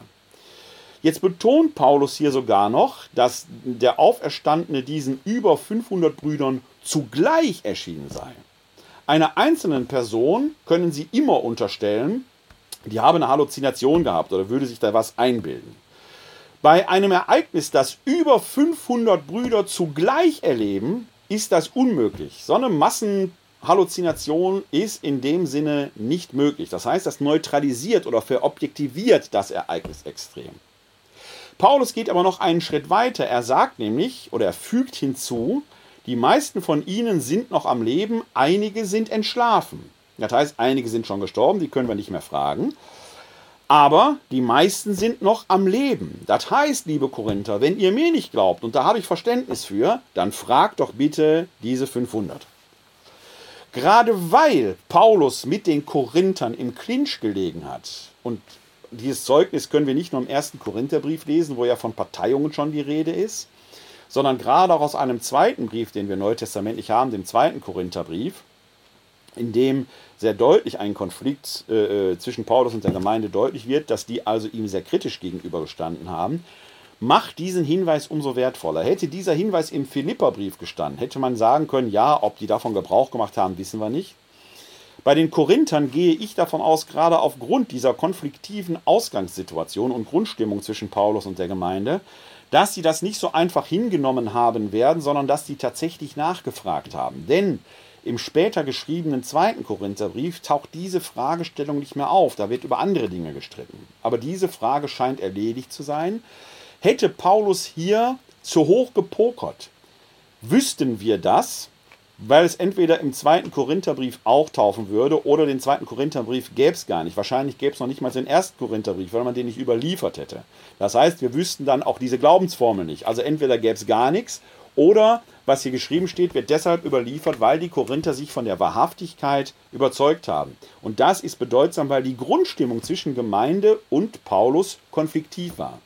Jetzt betont Paulus hier sogar noch, dass der Auferstandene diesen über 500 Brüdern zugleich erschienen sei. Einer einzelnen Person können sie immer unterstellen, die habe eine Halluzination gehabt oder würde sich da was einbilden. Bei einem Ereignis, das über 500 Brüder zugleich erleben, ist das unmöglich. So eine Massenhalluzination ist in dem Sinne nicht möglich. Das heißt, das neutralisiert oder verobjektiviert das Ereignis extrem. Paulus geht aber noch einen Schritt weiter. Er sagt nämlich oder er fügt hinzu, die meisten von ihnen sind noch am Leben, einige sind entschlafen. Das heißt, einige sind schon gestorben, die können wir nicht mehr fragen. Aber die meisten sind noch am Leben. Das heißt, liebe Korinther, wenn ihr mir nicht glaubt, und da habe ich Verständnis für, dann fragt doch bitte diese 500. Gerade weil Paulus mit den Korinthern im Clinch gelegen hat, und dieses Zeugnis können wir nicht nur im ersten Korintherbrief lesen, wo ja von Parteiungen schon die Rede ist, sondern gerade auch aus einem zweiten Brief, den wir neutestamentlich haben, dem zweiten Korintherbrief, in dem sehr deutlich ein Konflikt äh, äh, zwischen Paulus und der Gemeinde deutlich wird, dass die also ihm sehr kritisch gegenübergestanden haben, macht diesen Hinweis umso wertvoller. Hätte dieser Hinweis im Philipperbrief gestanden, hätte man sagen können, ja, ob die davon Gebrauch gemacht haben, wissen wir nicht. Bei den Korinthern gehe ich davon aus, gerade aufgrund dieser konfliktiven Ausgangssituation und Grundstimmung zwischen Paulus und der Gemeinde, dass sie das nicht so einfach hingenommen haben werden, sondern dass sie tatsächlich nachgefragt haben. Denn im später geschriebenen zweiten Korintherbrief taucht diese Fragestellung nicht mehr auf. Da wird über andere Dinge gestritten. Aber diese Frage scheint erledigt zu sein. Hätte Paulus hier zu hoch gepokert, wüssten wir das, weil es entweder im zweiten Korintherbrief auch taufen würde oder den zweiten Korintherbrief gäbe es gar nicht. Wahrscheinlich gäbe es noch nicht mal den ersten Korintherbrief, weil man den nicht überliefert hätte. Das heißt, wir wüssten dann auch diese Glaubensformel nicht. Also entweder gäbe es gar nichts oder was hier geschrieben steht, wird deshalb überliefert, weil die Korinther sich von der Wahrhaftigkeit überzeugt haben. Und das ist bedeutsam, weil die Grundstimmung zwischen Gemeinde und Paulus konfliktiv war.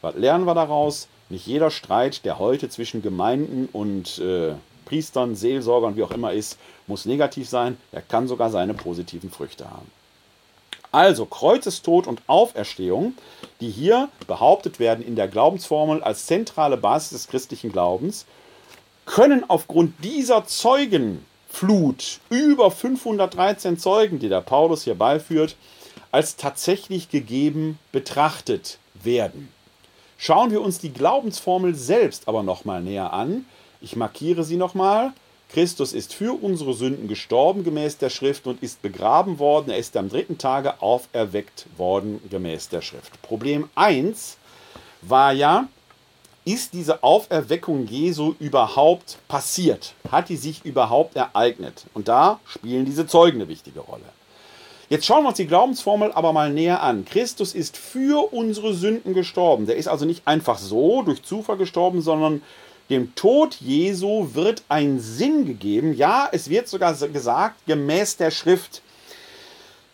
Was lernen wir daraus? Nicht jeder Streit, der heute zwischen Gemeinden und äh, Priestern, Seelsorgern, wie auch immer ist, muss negativ sein. Er kann sogar seine positiven Früchte haben. Also Kreuzestod und Auferstehung, die hier behauptet werden in der Glaubensformel als zentrale Basis des christlichen Glaubens, können aufgrund dieser Zeugenflut, über 513 Zeugen, die der Paulus hier beiführt, als tatsächlich gegeben betrachtet werden. Schauen wir uns die Glaubensformel selbst aber nochmal näher an. Ich markiere sie nochmal. Christus ist für unsere Sünden gestorben gemäß der Schrift und ist begraben worden. Er ist am dritten Tage auferweckt worden gemäß der Schrift. Problem 1 war ja, ist diese Auferweckung Jesu überhaupt passiert? Hat die sich überhaupt ereignet? Und da spielen diese Zeugen eine wichtige Rolle. Jetzt schauen wir uns die Glaubensformel aber mal näher an. Christus ist für unsere Sünden gestorben. Der ist also nicht einfach so durch Zufall gestorben, sondern dem Tod Jesu wird ein Sinn gegeben. Ja, es wird sogar gesagt, gemäß der Schrift.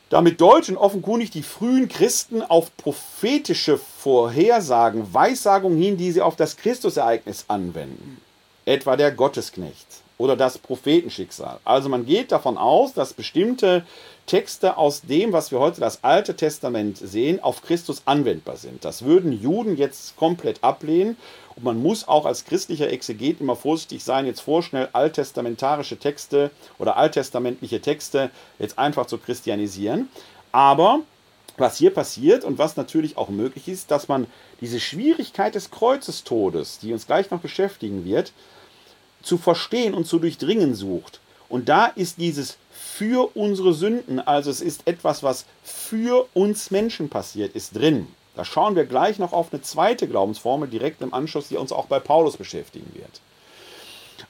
Damit deuten offenkundig die frühen Christen auf prophetische Vorhersagen, Weissagungen hin, die sie auf das Christusereignis anwenden. Etwa der Gottesknecht oder das Prophetenschicksal. Also man geht davon aus, dass bestimmte Texte aus dem, was wir heute das Alte Testament sehen, auf Christus anwendbar sind. Das würden Juden jetzt komplett ablehnen. Und man muss auch als christlicher Exeget immer vorsichtig sein, jetzt vorschnell alttestamentarische Texte oder alttestamentliche Texte jetzt einfach zu christianisieren. Aber was hier passiert und was natürlich auch möglich ist, dass man diese Schwierigkeit des Kreuzestodes, die uns gleich noch beschäftigen wird, zu verstehen und zu durchdringen sucht. Und da ist dieses für unsere Sünden, also es ist etwas, was für uns Menschen passiert ist, drin. Da schauen wir gleich noch auf eine zweite Glaubensformel direkt im Anschluss, die uns auch bei Paulus beschäftigen wird.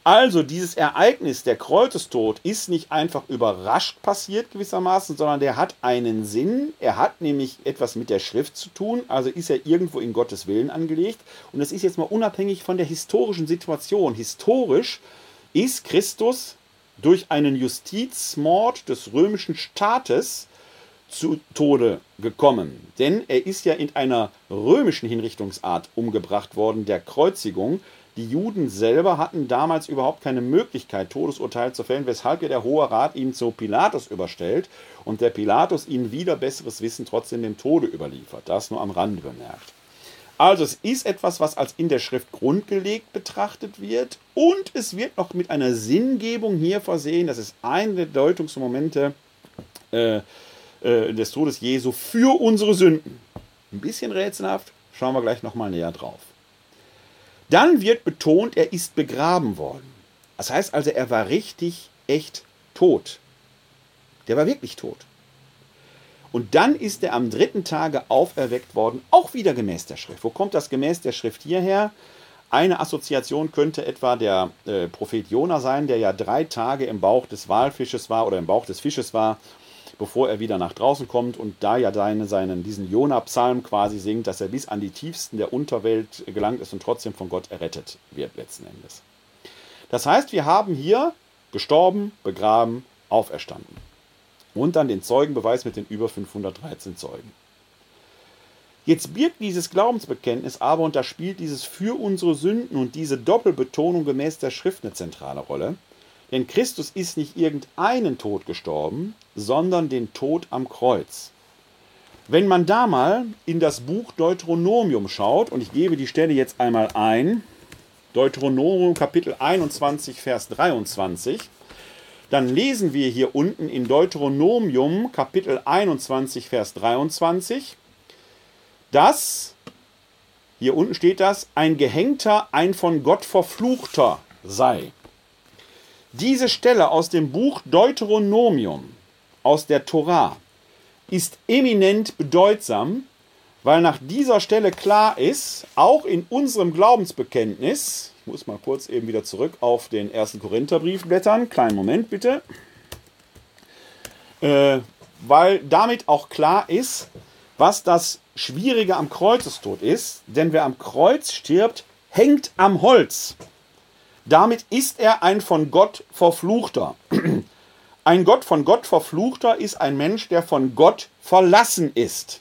Also dieses Ereignis, der Kreuzestod, ist nicht einfach überrascht passiert gewissermaßen, sondern der hat einen Sinn. Er hat nämlich etwas mit der Schrift zu tun, also ist er irgendwo in Gottes Willen angelegt. Und das ist jetzt mal unabhängig von der historischen Situation. Historisch ist Christus durch einen Justizmord des römischen Staates zu Tode gekommen. Denn er ist ja in einer römischen Hinrichtungsart umgebracht worden, der Kreuzigung. Die Juden selber hatten damals überhaupt keine Möglichkeit, Todesurteil zu fällen, weshalb ja der Hohe Rat ihn zu Pilatus überstellt und der Pilatus ihn wieder besseres Wissen trotzdem dem Tode überliefert. Das nur am Rande bemerkt. Also es ist etwas, was als in der Schrift grundgelegt betrachtet wird und es wird noch mit einer Sinngebung hier versehen. Das ist eine der Deutungsmomente äh, äh, des Todes Jesu für unsere Sünden. Ein bisschen rätselhaft, schauen wir gleich nochmal näher drauf. Dann wird betont, er ist begraben worden. Das heißt also, er war richtig, echt tot. Der war wirklich tot. Und dann ist er am dritten Tage auferweckt worden, auch wieder gemäß der Schrift. Wo kommt das gemäß der Schrift hierher? Eine Assoziation könnte etwa der äh, Prophet Jona sein, der ja drei Tage im Bauch des Walfisches war oder im Bauch des Fisches war, bevor er wieder nach draußen kommt und da ja seine, seinen, diesen Jona-Psalm quasi singt, dass er bis an die tiefsten der Unterwelt gelangt ist und trotzdem von Gott errettet wird letzten Endes. Das heißt, wir haben hier gestorben, begraben, auferstanden. Und dann den Zeugenbeweis mit den über 513 Zeugen. Jetzt birgt dieses Glaubensbekenntnis aber, und da spielt dieses für unsere Sünden und diese Doppelbetonung gemäß der Schrift eine zentrale Rolle. Denn Christus ist nicht irgendeinen Tod gestorben, sondern den Tod am Kreuz. Wenn man da mal in das Buch Deuteronomium schaut, und ich gebe die Stelle jetzt einmal ein, Deuteronomium Kapitel 21, Vers 23, dann lesen wir hier unten in Deuteronomium Kapitel 21, Vers 23, dass, hier unten steht das, ein Gehängter ein von Gott verfluchter sei. Diese Stelle aus dem Buch Deuteronomium, aus der Torah, ist eminent bedeutsam, weil nach dieser Stelle klar ist, auch in unserem Glaubensbekenntnis, muss mal kurz eben wieder zurück auf den ersten Korintherbrief blättern. Kleinen Moment bitte. Äh, weil damit auch klar ist, was das Schwierige am Kreuzestod ist. Denn wer am Kreuz stirbt, hängt am Holz. Damit ist er ein von Gott verfluchter. Ein Gott von Gott verfluchter ist ein Mensch, der von Gott verlassen ist.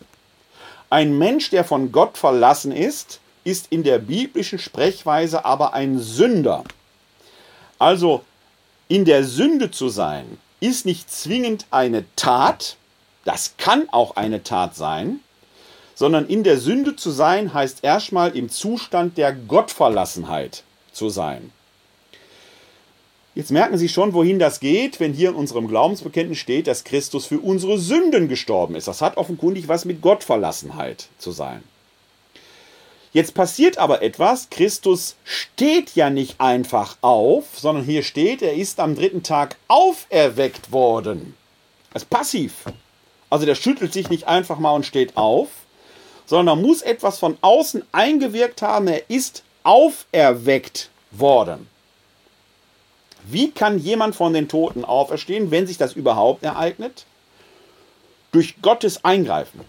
Ein Mensch, der von Gott verlassen ist, ist in der biblischen Sprechweise aber ein Sünder. Also in der Sünde zu sein, ist nicht zwingend eine Tat, das kann auch eine Tat sein, sondern in der Sünde zu sein heißt erstmal im Zustand der Gottverlassenheit zu sein. Jetzt merken Sie schon, wohin das geht, wenn hier in unserem Glaubensbekenntnis steht, dass Christus für unsere Sünden gestorben ist. Das hat offenkundig was mit Gottverlassenheit zu sein. Jetzt passiert aber etwas. Christus steht ja nicht einfach auf, sondern hier steht, er ist am dritten Tag auferweckt worden. Das ist passiv. Also der schüttelt sich nicht einfach mal und steht auf, sondern muss etwas von außen eingewirkt haben. Er ist auferweckt worden. Wie kann jemand von den Toten auferstehen, wenn sich das überhaupt ereignet? durch Gottes Eingreifen.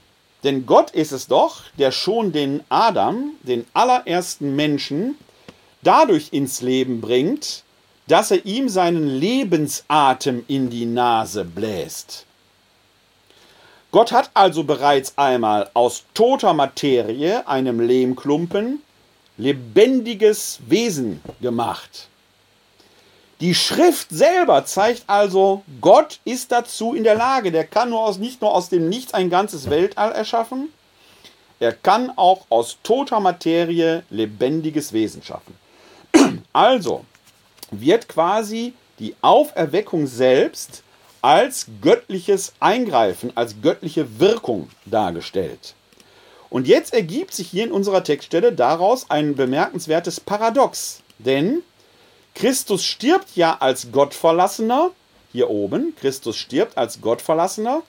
Denn Gott ist es doch, der schon den Adam, den allerersten Menschen, dadurch ins Leben bringt, dass er ihm seinen Lebensatem in die Nase bläst. Gott hat also bereits einmal aus toter Materie, einem Lehmklumpen, lebendiges Wesen gemacht. Die Schrift selber zeigt also, Gott ist dazu in der Lage. Der kann nur aus, nicht nur aus dem Nichts ein ganzes Weltall erschaffen, er kann auch aus toter Materie lebendiges Wesen schaffen. Also wird quasi die Auferweckung selbst als göttliches Eingreifen, als göttliche Wirkung dargestellt. Und jetzt ergibt sich hier in unserer Textstelle daraus ein bemerkenswertes Paradox. Denn Christus stirbt ja als Gottverlassener, hier oben, Christus stirbt als Gottverlassener,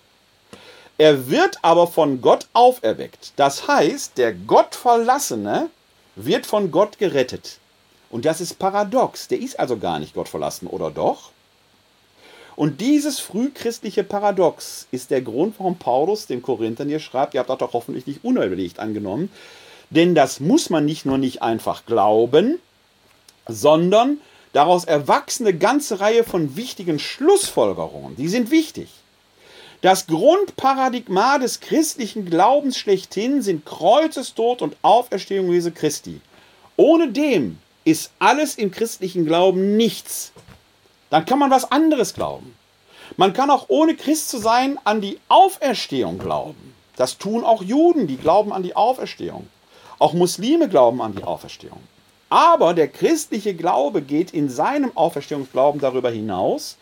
er wird aber von Gott auferweckt. Das heißt, der Gottverlassene wird von Gott gerettet. Und das ist paradox. Der ist also gar nicht Gottverlassen, oder doch? Und dieses frühchristliche Paradox ist der Grund, warum Paulus den Korinthern hier schreibt, ihr habt das doch hoffentlich nicht unüberlegt angenommen, denn das muss man nicht nur nicht einfach glauben, sondern daraus erwachsen eine ganze Reihe von wichtigen Schlussfolgerungen. Die sind wichtig. Das Grundparadigma des christlichen Glaubens schlechthin sind Kreuzestod und Auferstehung Jesu Christi. Ohne dem ist alles im christlichen Glauben nichts. Dann kann man was anderes glauben. Man kann auch ohne Christ zu sein an die Auferstehung glauben. Das tun auch Juden, die glauben an die Auferstehung. Auch Muslime glauben an die Auferstehung. Aber der christliche Glaube geht in seinem Auferstehungsglauben darüber hinaus.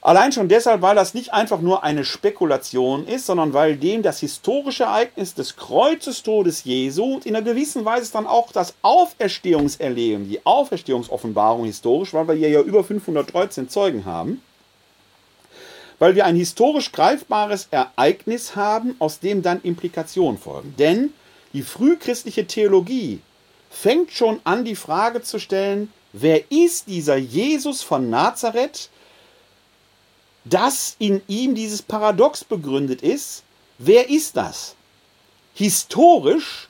Allein schon deshalb, weil das nicht einfach nur eine Spekulation ist, sondern weil dem das historische Ereignis des Kreuzestodes Jesu und in einer gewissen Weise dann auch das Auferstehungserleben, die Auferstehungsoffenbarung historisch, weil wir hier ja über 513 Zeugen haben, weil wir ein historisch greifbares Ereignis haben, aus dem dann Implikationen folgen. Denn die frühchristliche Theologie fängt schon an, die Frage zu stellen, wer ist dieser Jesus von Nazareth, dass in ihm dieses Paradox begründet ist? Wer ist das? Historisch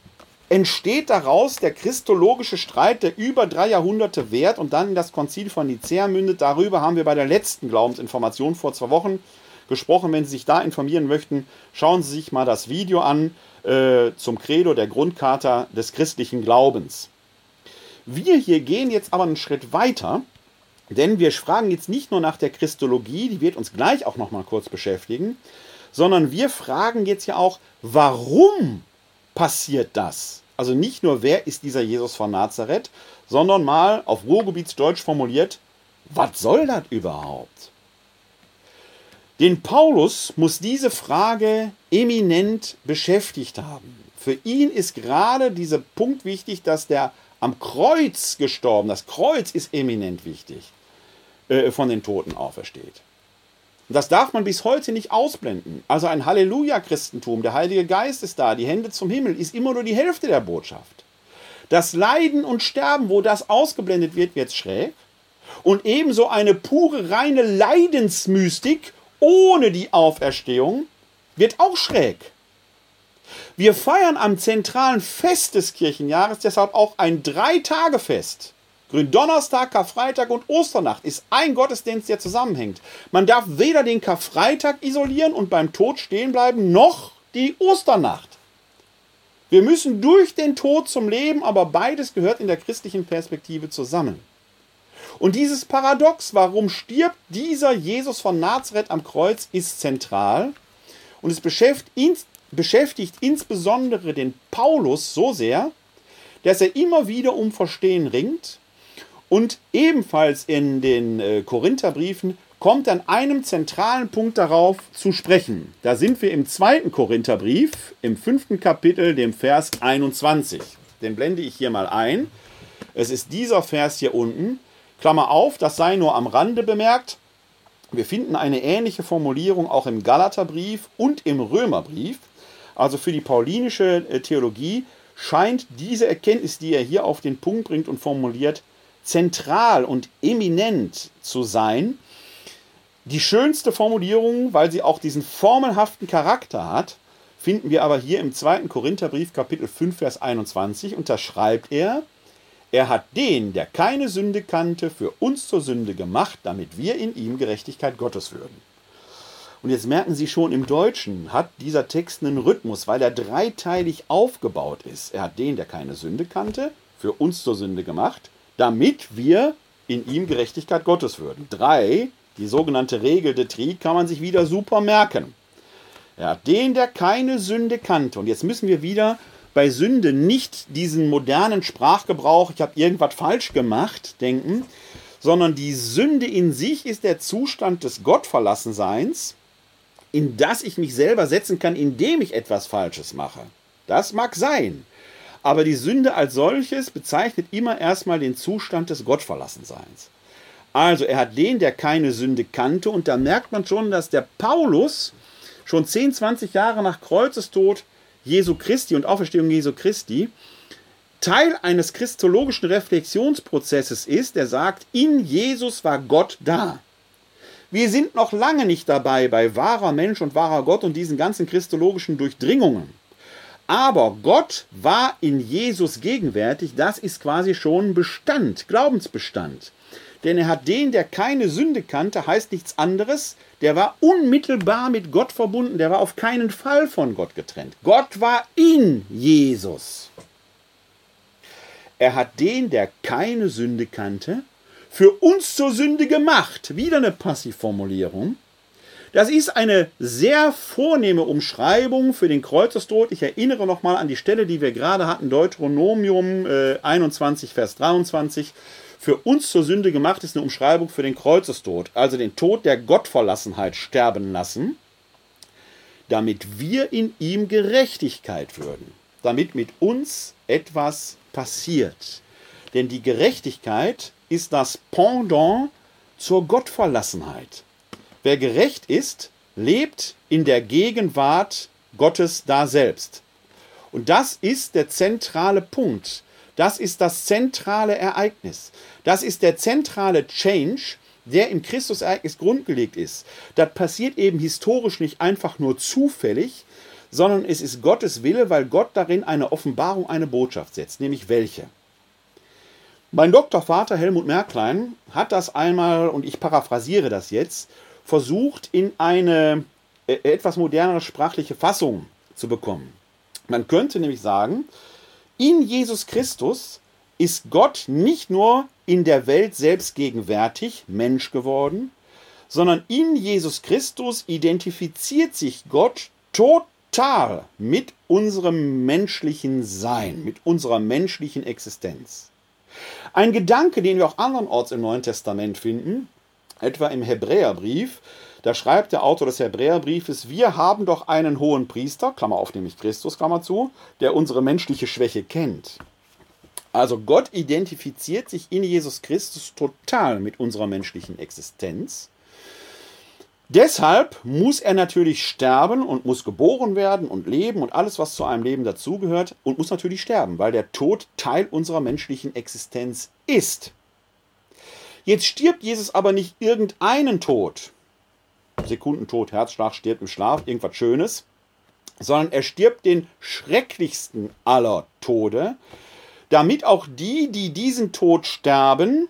entsteht daraus der christologische Streit, der über drei Jahrhunderte währt und dann in das Konzil von Nicea mündet. Darüber haben wir bei der letzten Glaubensinformation vor zwei Wochen gesprochen. Wenn Sie sich da informieren möchten, schauen Sie sich mal das Video an äh, zum Credo der Grundcharta des christlichen Glaubens. Wir hier gehen jetzt aber einen Schritt weiter, denn wir fragen jetzt nicht nur nach der Christologie, die wird uns gleich auch noch mal kurz beschäftigen, sondern wir fragen jetzt ja auch, warum passiert das? Also nicht nur, wer ist dieser Jesus von Nazareth, sondern mal auf Ruhrgebietsdeutsch formuliert, was soll das überhaupt? Den Paulus muss diese Frage eminent beschäftigt haben. Für ihn ist gerade dieser Punkt wichtig, dass der am Kreuz gestorben, das Kreuz ist eminent wichtig, äh, von den Toten aufersteht. Und das darf man bis heute nicht ausblenden. Also ein Halleluja-Christentum, der Heilige Geist ist da, die Hände zum Himmel, ist immer nur die Hälfte der Botschaft. Das Leiden und Sterben, wo das ausgeblendet wird, wird schräg. Und ebenso eine pure, reine Leidensmystik ohne die Auferstehung wird auch schräg. Wir feiern am zentralen Fest des Kirchenjahres deshalb auch ein Drei-Tage-Fest. Gründonnerstag, Karfreitag und Osternacht ist ein Gottesdienst, der zusammenhängt. Man darf weder den Karfreitag isolieren und beim Tod stehen bleiben, noch die Osternacht. Wir müssen durch den Tod zum Leben, aber beides gehört in der christlichen Perspektive zusammen. Und dieses Paradox, warum stirbt dieser Jesus von Nazareth am Kreuz, ist zentral. Und es beschäftigt, insbesondere den Paulus so sehr, dass er immer wieder um Verstehen ringt. Und ebenfalls in den äh, Korintherbriefen kommt an einem zentralen Punkt darauf zu sprechen. Da sind wir im zweiten Korintherbrief, im fünften Kapitel, dem Vers 21. Den blende ich hier mal ein. Es ist dieser Vers hier unten. Klammer auf, das sei nur am Rande bemerkt. Wir finden eine ähnliche Formulierung auch im Galaterbrief und im Römerbrief. Also für die paulinische äh, Theologie scheint diese Erkenntnis, die er hier auf den Punkt bringt und formuliert, zentral und eminent zu sein. Die schönste Formulierung, weil sie auch diesen formelhaften Charakter hat, finden wir aber hier im 2. Korintherbrief Kapitel 5 Vers 21 und da schreibt er, er hat den, der keine Sünde kannte, für uns zur Sünde gemacht, damit wir in ihm Gerechtigkeit Gottes würden. Und jetzt merken Sie schon, im Deutschen hat dieser Text einen Rhythmus, weil er dreiteilig aufgebaut ist. Er hat den, der keine Sünde kannte, für uns zur Sünde gemacht, damit wir in ihm Gerechtigkeit Gottes würden. Drei, die sogenannte Regel de Tri, kann man sich wieder super merken. Er hat den, der keine Sünde kannte. Und jetzt müssen wir wieder bei Sünde nicht diesen modernen Sprachgebrauch, ich habe irgendwas falsch gemacht, denken, sondern die Sünde in sich ist der Zustand des Gottverlassenseins, in das ich mich selber setzen kann, indem ich etwas Falsches mache. Das mag sein. Aber die Sünde als solches bezeichnet immer erstmal den Zustand des Gottverlassenseins. Also er hat den, der keine Sünde kannte, und da merkt man schon, dass der Paulus schon 10, 20 Jahre nach Kreuzestod Jesu Christi und Auferstehung Jesu Christi Teil eines christologischen Reflexionsprozesses ist, der sagt, in Jesus war Gott da. Wir sind noch lange nicht dabei bei wahrer Mensch und wahrer Gott und diesen ganzen christologischen Durchdringungen. Aber Gott war in Jesus gegenwärtig, das ist quasi schon Bestand, Glaubensbestand. Denn er hat den, der keine Sünde kannte, heißt nichts anderes, der war unmittelbar mit Gott verbunden, der war auf keinen Fall von Gott getrennt. Gott war in Jesus. Er hat den, der keine Sünde kannte, für uns zur Sünde gemacht. Wieder eine Passivformulierung. Das ist eine sehr vornehme Umschreibung für den Kreuzestod. Ich erinnere nochmal an die Stelle, die wir gerade hatten, Deuteronomium äh, 21, Vers 23 für uns zur Sünde gemacht ist eine Umschreibung für den Kreuzestod, also den Tod der Gottverlassenheit sterben lassen, damit wir in ihm Gerechtigkeit würden, damit mit uns etwas passiert. Denn die Gerechtigkeit ist das Pendant zur Gottverlassenheit. Wer gerecht ist, lebt in der Gegenwart Gottes da selbst. Und das ist der zentrale Punkt. Das ist das zentrale Ereignis. Das ist der zentrale Change, der im Christusereignis grundgelegt ist. Das passiert eben historisch nicht einfach nur zufällig, sondern es ist Gottes Wille, weil Gott darin eine Offenbarung, eine Botschaft setzt, nämlich welche. Mein Doktorvater Helmut Merklein hat das einmal, und ich paraphrasiere das jetzt, versucht in eine äh, etwas modernere sprachliche Fassung zu bekommen. Man könnte nämlich sagen, in Jesus Christus ist Gott nicht nur in der Welt selbst gegenwärtig, Mensch geworden, sondern in Jesus Christus identifiziert sich Gott total mit unserem menschlichen Sein, mit unserer menschlichen Existenz. Ein Gedanke, den wir auch andernorts im Neuen Testament finden, etwa im Hebräerbrief, da schreibt der Autor des Hebräerbriefes, wir haben doch einen hohen Priester, Klammer auf, nämlich Christus, Klammer zu, der unsere menschliche Schwäche kennt. Also Gott identifiziert sich in Jesus Christus total mit unserer menschlichen Existenz. Deshalb muss er natürlich sterben und muss geboren werden und leben und alles, was zu einem Leben dazugehört und muss natürlich sterben, weil der Tod Teil unserer menschlichen Existenz ist. Jetzt stirbt Jesus aber nicht irgendeinen Tod, Sekundentod, Herzschlag, stirbt im Schlaf, irgendwas Schönes, sondern er stirbt den schrecklichsten aller Tode, damit auch die, die diesen Tod sterben,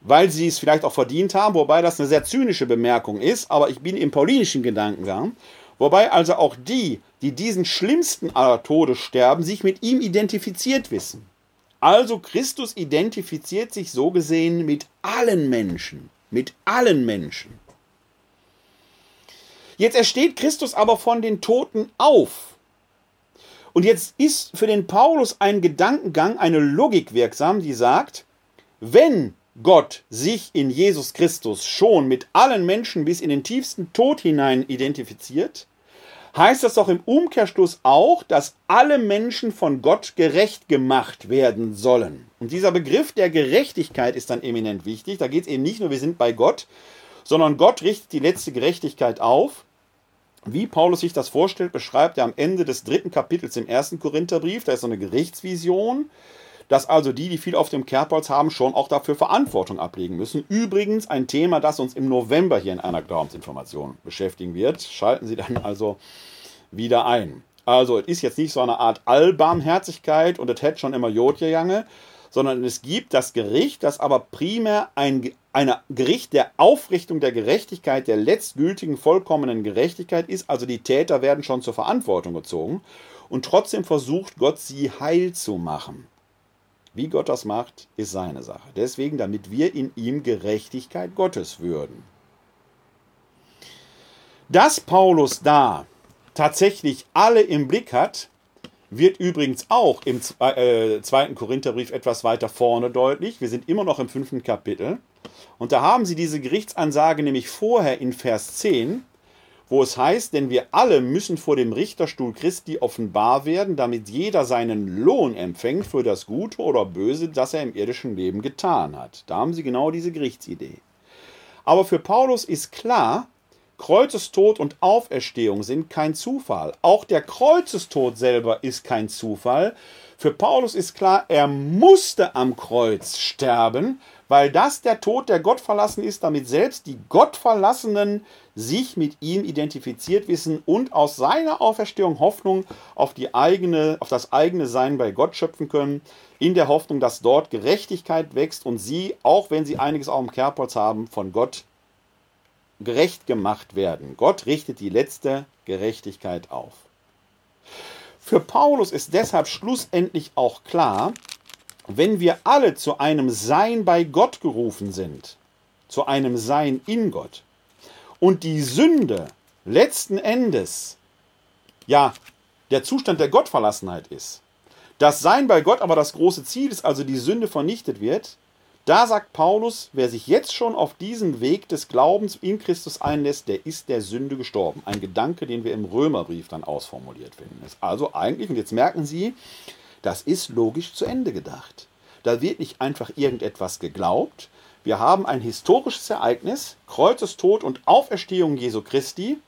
weil sie es vielleicht auch verdient haben, wobei das eine sehr zynische Bemerkung ist, aber ich bin im paulinischen Gedankengang, wobei also auch die, die diesen schlimmsten aller Tode sterben, sich mit ihm identifiziert wissen. Also Christus identifiziert sich so gesehen mit allen Menschen, mit allen Menschen. Jetzt ersteht Christus aber von den Toten auf. Und jetzt ist für den Paulus ein Gedankengang, eine Logik wirksam, die sagt, wenn Gott sich in Jesus Christus schon mit allen Menschen bis in den tiefsten Tod hinein identifiziert, heißt das doch im Umkehrschluss auch, dass alle Menschen von Gott gerecht gemacht werden sollen. Und dieser Begriff der Gerechtigkeit ist dann eminent wichtig. Da geht es eben nicht nur, wir sind bei Gott, sondern Gott richtet die letzte Gerechtigkeit auf. Wie Paulus sich das vorstellt, beschreibt er am Ende des dritten Kapitels im ersten Korintherbrief. Da ist so eine Gerichtsvision. dass also die, die viel auf dem Kerbholz haben, schon auch dafür Verantwortung ablegen müssen. Übrigens ein Thema, das uns im November hier in einer Glaubensinformation beschäftigen wird. Schalten Sie dann also wieder ein. Also, es ist jetzt nicht so eine Art Allbarmherzigkeit und es hätte schon immer Jod gegangen, sondern es gibt das Gericht, das aber primär ein eine Gericht der Aufrichtung der Gerechtigkeit, der letztgültigen vollkommenen Gerechtigkeit ist. Also die Täter werden schon zur Verantwortung gezogen und trotzdem versucht Gott sie heil zu machen. Wie Gott das macht, ist seine Sache. Deswegen, damit wir in ihm Gerechtigkeit Gottes würden. Dass Paulus da tatsächlich alle im Blick hat, wird übrigens auch im äh, zweiten Korintherbrief etwas weiter vorne deutlich. Wir sind immer noch im fünften Kapitel. Und da haben sie diese Gerichtsansage nämlich vorher in Vers 10, wo es heißt, denn wir alle müssen vor dem Richterstuhl Christi offenbar werden, damit jeder seinen Lohn empfängt für das Gute oder Böse, das er im irdischen Leben getan hat. Da haben sie genau diese Gerichtsidee. Aber für Paulus ist klar, Kreuzestod und Auferstehung sind kein Zufall. Auch der Kreuzestod selber ist kein Zufall. Für Paulus ist klar, er musste am Kreuz sterben, weil das der Tod, der Gott verlassen ist, damit selbst die Gottverlassenen sich mit ihm identifiziert wissen und aus seiner Auferstehung Hoffnung auf, die eigene, auf das eigene Sein bei Gott schöpfen können, in der Hoffnung, dass dort Gerechtigkeit wächst und sie, auch wenn sie einiges auf dem Kerbholz haben, von Gott gerecht gemacht werden. Gott richtet die letzte Gerechtigkeit auf. Für Paulus ist deshalb schlussendlich auch klar, wenn wir alle zu einem Sein bei Gott gerufen sind, zu einem Sein in Gott, und die Sünde letzten Endes ja der Zustand der Gottverlassenheit ist, das Sein bei Gott aber das große Ziel ist, also die Sünde vernichtet wird, da sagt Paulus, wer sich jetzt schon auf diesen Weg des Glaubens in Christus einlässt, der ist der Sünde gestorben. Ein Gedanke, den wir im Römerbrief dann ausformuliert finden. Ist also eigentlich, und jetzt merken Sie, das ist logisch zu Ende gedacht. Da wird nicht einfach irgendetwas geglaubt. Wir haben ein historisches Ereignis, Kreuzestod und Auferstehung Jesu Christi,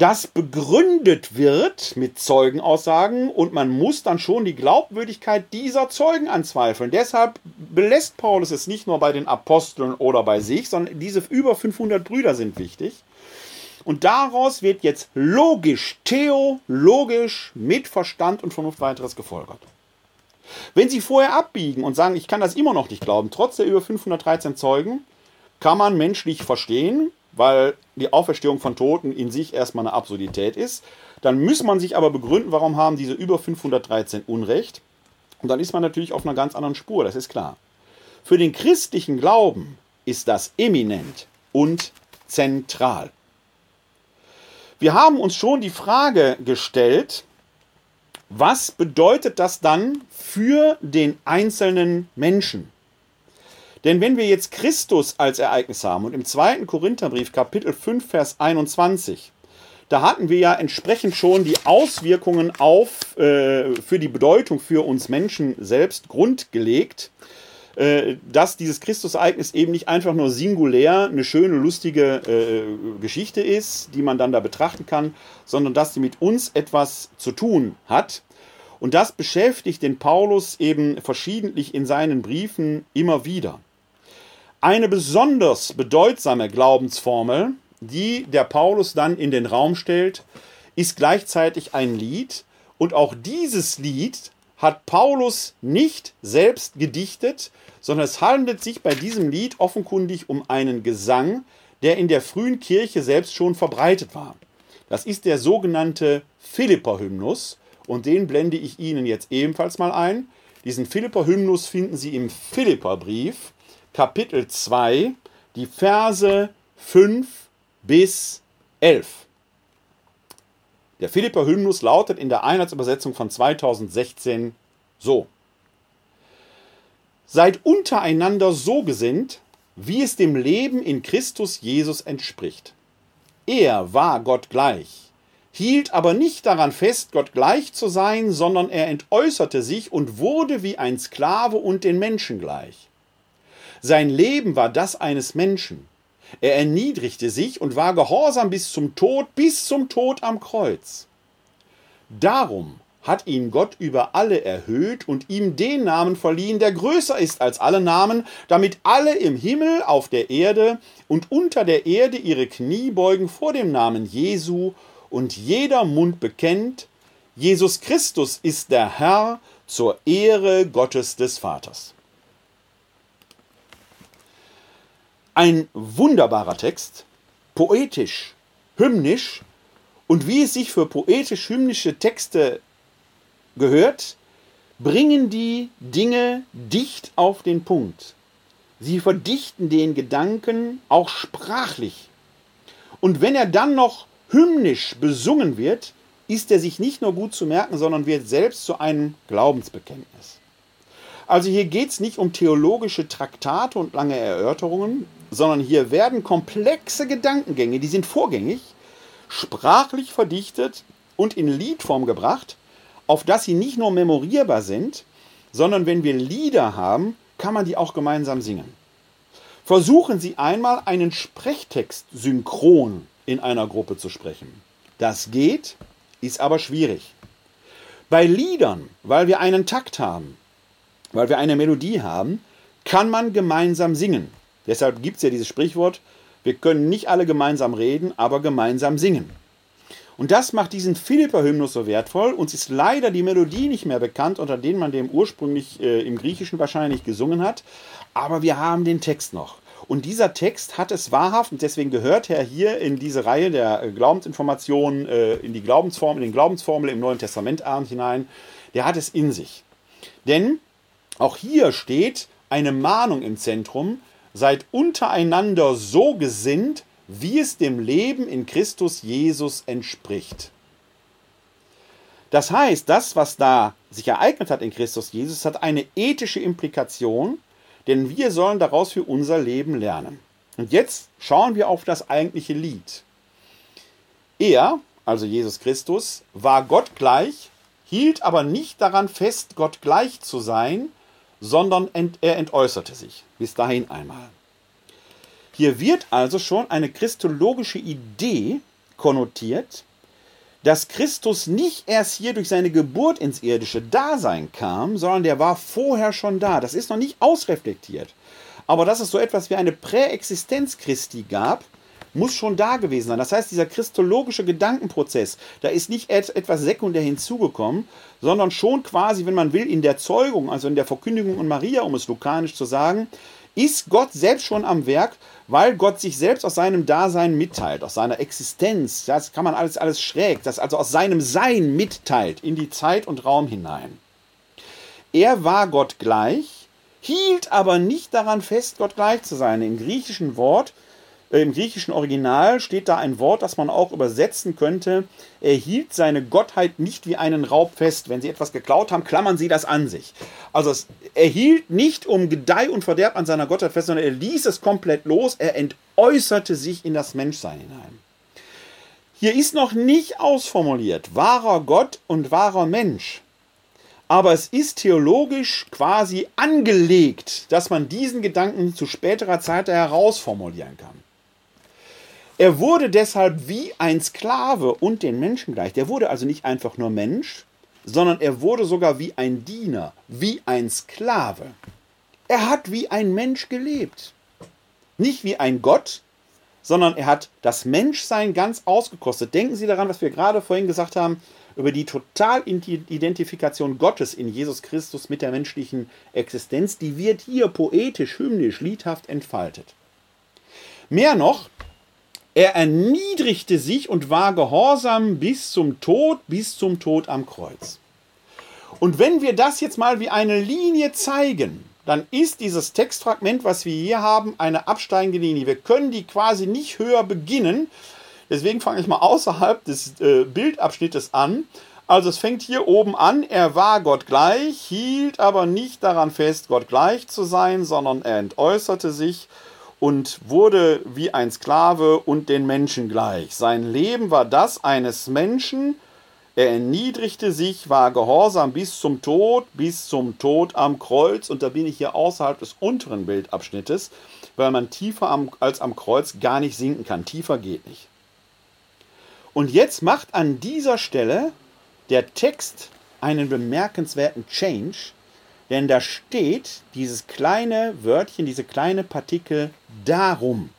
das begründet wird mit Zeugenaussagen und man muss dann schon die Glaubwürdigkeit dieser Zeugen anzweifeln. Deshalb belässt Paulus es nicht nur bei den Aposteln oder bei sich, sondern diese über 500 Brüder sind wichtig. Und daraus wird jetzt logisch, theologisch, mit Verstand und Vernunft weiteres gefolgert. Wenn Sie vorher abbiegen und sagen, ich kann das immer noch nicht glauben, trotz der über 513 Zeugen, kann man menschlich verstehen, weil die Auferstehung von Toten in sich erstmal eine Absurdität ist. Dann muss man sich aber begründen, warum haben diese über 513 Unrecht. Und dann ist man natürlich auf einer ganz anderen Spur, das ist klar. Für den christlichen Glauben ist das eminent und zentral. Wir haben uns schon die Frage gestellt, was bedeutet das dann für den einzelnen Menschen? Denn wenn wir jetzt Christus als Ereignis haben und im zweiten Korintherbrief Kapitel 5 Vers 21, da hatten wir ja entsprechend schon die Auswirkungen auf äh, für die Bedeutung für uns Menschen selbst grundgelegt, äh, dass dieses Christusereignis eben nicht einfach nur singulär eine schöne, lustige äh, Geschichte ist, die man dann da betrachten kann, sondern dass sie mit uns etwas zu tun hat. Und das beschäftigt den Paulus eben verschiedentlich in seinen Briefen immer wieder. Eine besonders bedeutsame Glaubensformel, die der Paulus dann in den Raum stellt, ist gleichzeitig ein Lied. Und auch dieses Lied hat Paulus nicht selbst gedichtet, sondern es handelt sich bei diesem Lied offenkundig um einen Gesang, der in der frühen Kirche selbst schon verbreitet war. Das ist der sogenannte Philipper-Hymnus und den blende ich Ihnen jetzt ebenfalls mal ein. Diesen Philipper-Hymnus finden Sie im Philipperbrief Kapitel 2, die Verse 5 bis 11. Der Philipper Hymnus lautet in der Einheitsübersetzung von 2016 so. Seid untereinander so gesinnt, wie es dem Leben in Christus Jesus entspricht. Er war Gott gleich, hielt aber nicht daran fest, Gott gleich zu sein, sondern er entäußerte sich und wurde wie ein Sklave und den Menschen gleich. Sein Leben war das eines Menschen. Er erniedrigte sich und war gehorsam bis zum Tod, bis zum Tod am Kreuz. Darum hat ihn Gott über alle erhöht und ihm den Namen verliehen, der größer ist als alle Namen, damit alle im Himmel, auf der Erde und unter der Erde ihre Knie beugen vor dem Namen Jesu und jeder Mund bekennt, Jesus Christus ist der Herr zur Ehre Gottes des Vaters. Ein wunderbarer Text, poetisch, hymnisch und wie es sich für poetisch-hymnische Texte gehört, bringen die Dinge dicht auf den Punkt. Sie verdichten den Gedanken auch sprachlich. Und wenn er dann noch hymnisch besungen wird, ist er sich nicht nur gut zu merken, sondern wird selbst zu einem Glaubensbekenntnis. Also hier geht es nicht um theologische Traktate und lange Erörterungen, sondern hier werden komplexe Gedankengänge, die sind vorgängig, sprachlich verdichtet und in Liedform gebracht, auf dass sie nicht nur memorierbar sind, sondern wenn wir Lieder haben, kann man die auch gemeinsam singen. Versuchen Sie einmal einen Sprechtext synchron in einer Gruppe zu sprechen. Das geht, ist aber schwierig. Bei Liedern, weil wir einen Takt haben, weil wir eine Melodie haben, kann man gemeinsam singen. Deshalb gibt es ja dieses Sprichwort, wir können nicht alle gemeinsam reden, aber gemeinsam singen. Und das macht diesen Philipper-Hymnus so wertvoll. Uns ist leider die Melodie nicht mehr bekannt, unter denen man dem ursprünglich äh, im Griechischen wahrscheinlich gesungen hat. Aber wir haben den Text noch. Und dieser Text hat es wahrhaft, und deswegen gehört er hier in diese Reihe der äh, Glaubensinformationen, äh, in die Glaubensformel, in den Glaubensformel im Neuen Testament hinein, der hat es in sich. Denn auch hier steht eine Mahnung im Zentrum, seid untereinander so gesinnt, wie es dem Leben in Christus Jesus entspricht. Das heißt, das, was da sich ereignet hat in Christus Jesus, hat eine ethische Implikation, denn wir sollen daraus für unser Leben lernen. Und jetzt schauen wir auf das eigentliche Lied. Er, also Jesus Christus, war Gott gleich, hielt aber nicht daran fest, Gott gleich zu sein, sondern ent er entäußerte sich. Bis dahin einmal. Hier wird also schon eine christologische Idee konnotiert, dass Christus nicht erst hier durch seine Geburt ins irdische Dasein kam, sondern der war vorher schon da. Das ist noch nicht ausreflektiert. Aber dass es so etwas wie eine Präexistenz Christi gab, muss schon da gewesen sein. Das heißt, dieser christologische Gedankenprozess, da ist nicht etwas sekundär hinzugekommen, sondern schon quasi, wenn man will, in der Zeugung, also in der Verkündigung von Maria, um es lokanisch zu sagen, ist Gott selbst schon am Werk, weil Gott sich selbst aus seinem Dasein mitteilt, aus seiner Existenz. Das kann man alles, alles schräg, das also aus seinem Sein mitteilt in die Zeit und Raum hinein. Er war Gott gleich, hielt aber nicht daran fest, Gott gleich zu sein. Im griechischen Wort im griechischen Original steht da ein Wort, das man auch übersetzen könnte. Er hielt seine Gottheit nicht wie einen Raub fest. Wenn sie etwas geklaut haben, klammern sie das an sich. Also er hielt nicht um Gedeih und Verderb an seiner Gottheit fest, sondern er ließ es komplett los. Er entäußerte sich in das Menschsein hinein. Hier ist noch nicht ausformuliert, wahrer Gott und wahrer Mensch. Aber es ist theologisch quasi angelegt, dass man diesen Gedanken zu späterer Zeit herausformulieren kann. Er wurde deshalb wie ein Sklave und den Menschen gleich. Der wurde also nicht einfach nur Mensch, sondern er wurde sogar wie ein Diener, wie ein Sklave. Er hat wie ein Mensch gelebt. Nicht wie ein Gott, sondern er hat das Menschsein ganz ausgekostet. Denken Sie daran, was wir gerade vorhin gesagt haben über die Totalidentifikation Gottes in Jesus Christus mit der menschlichen Existenz. Die wird hier poetisch, hymnisch, liedhaft entfaltet. Mehr noch, er erniedrigte sich und war gehorsam bis zum Tod, bis zum Tod am Kreuz. Und wenn wir das jetzt mal wie eine Linie zeigen, dann ist dieses Textfragment, was wir hier haben, eine absteigende Linie. Wir können die quasi nicht höher beginnen. Deswegen fange ich mal außerhalb des äh, Bildabschnittes an. Also es fängt hier oben an, er war Gott gleich, hielt aber nicht daran fest, Gott gleich zu sein, sondern er entäußerte sich und wurde wie ein Sklave und den Menschen gleich. Sein Leben war das eines Menschen. Er erniedrigte sich, war gehorsam bis zum Tod, bis zum Tod am Kreuz. Und da bin ich hier außerhalb des unteren Bildabschnittes, weil man tiefer am, als am Kreuz gar nicht sinken kann. Tiefer geht nicht. Und jetzt macht an dieser Stelle der Text einen bemerkenswerten Change, denn da steht dieses kleine Wörtchen, diese kleine Partikel darum.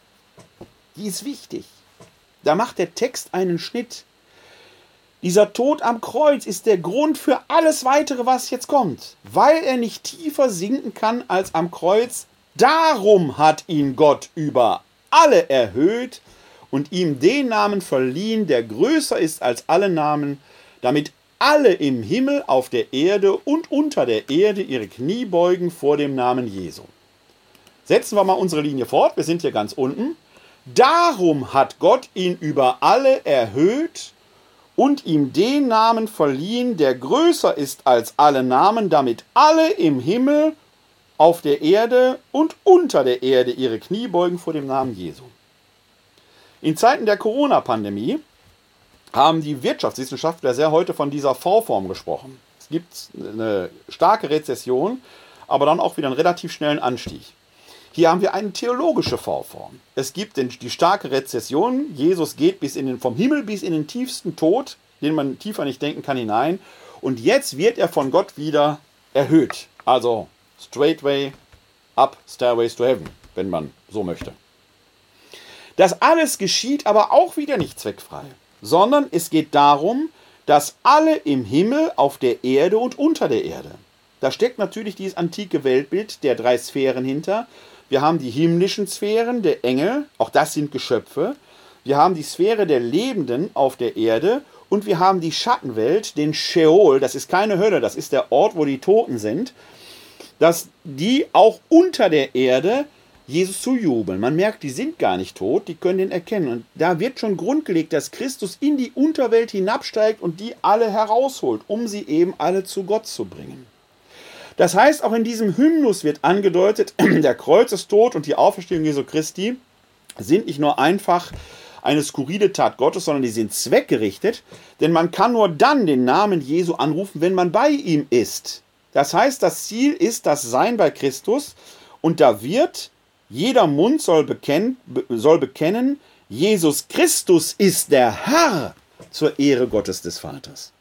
Die ist wichtig. Da macht der Text einen Schnitt. Dieser Tod am Kreuz ist der Grund für alles weitere, was jetzt kommt, weil er nicht tiefer sinken kann als am Kreuz. Darum hat ihn Gott über alle erhöht und ihm den Namen verliehen, der größer ist als alle Namen, damit alle im Himmel, auf der Erde und unter der Erde ihre Knie beugen vor dem Namen Jesu. Setzen wir mal unsere Linie fort, wir sind hier ganz unten. Darum hat Gott ihn über alle erhöht und ihm den Namen verliehen, der größer ist als alle Namen, damit alle im Himmel, auf der Erde und unter der Erde ihre Knie beugen vor dem Namen Jesu. In Zeiten der Corona-Pandemie haben die Wirtschaftswissenschaftler sehr heute von dieser V-Form gesprochen. Es gibt eine starke Rezession, aber dann auch wieder einen relativ schnellen Anstieg. Hier haben wir eine theologische V-Form. Es gibt die starke Rezession. Jesus geht bis in den, vom Himmel bis in den tiefsten Tod, den man tiefer nicht denken kann, hinein. Und jetzt wird er von Gott wieder erhöht. Also straightway up stairways to heaven, wenn man so möchte. Das alles geschieht aber auch wieder nicht zweckfrei, sondern es geht darum, dass alle im Himmel, auf der Erde und unter der Erde. Da steckt natürlich dieses antike Weltbild der drei Sphären hinter. Wir haben die himmlischen Sphären der Engel, auch das sind Geschöpfe. Wir haben die Sphäre der Lebenden auf der Erde und wir haben die Schattenwelt, den Sheol, das ist keine Hölle, das ist der Ort, wo die Toten sind, dass die auch unter der Erde Jesus zu jubeln. Man merkt, die sind gar nicht tot, die können den erkennen. Und da wird schon grundgelegt, dass Christus in die Unterwelt hinabsteigt und die alle herausholt, um sie eben alle zu Gott zu bringen. Das heißt, auch in diesem Hymnus wird angedeutet, der Kreuzestod und die Auferstehung Jesu Christi sind nicht nur einfach eine skurrile Tat Gottes, sondern die sind zweckgerichtet, denn man kann nur dann den Namen Jesu anrufen, wenn man bei ihm ist. Das heißt, das Ziel ist das Sein bei Christus und da wird jeder Mund soll, bekennen, soll bekennen, Jesus Christus ist der Herr zur Ehre Gottes des Vaters.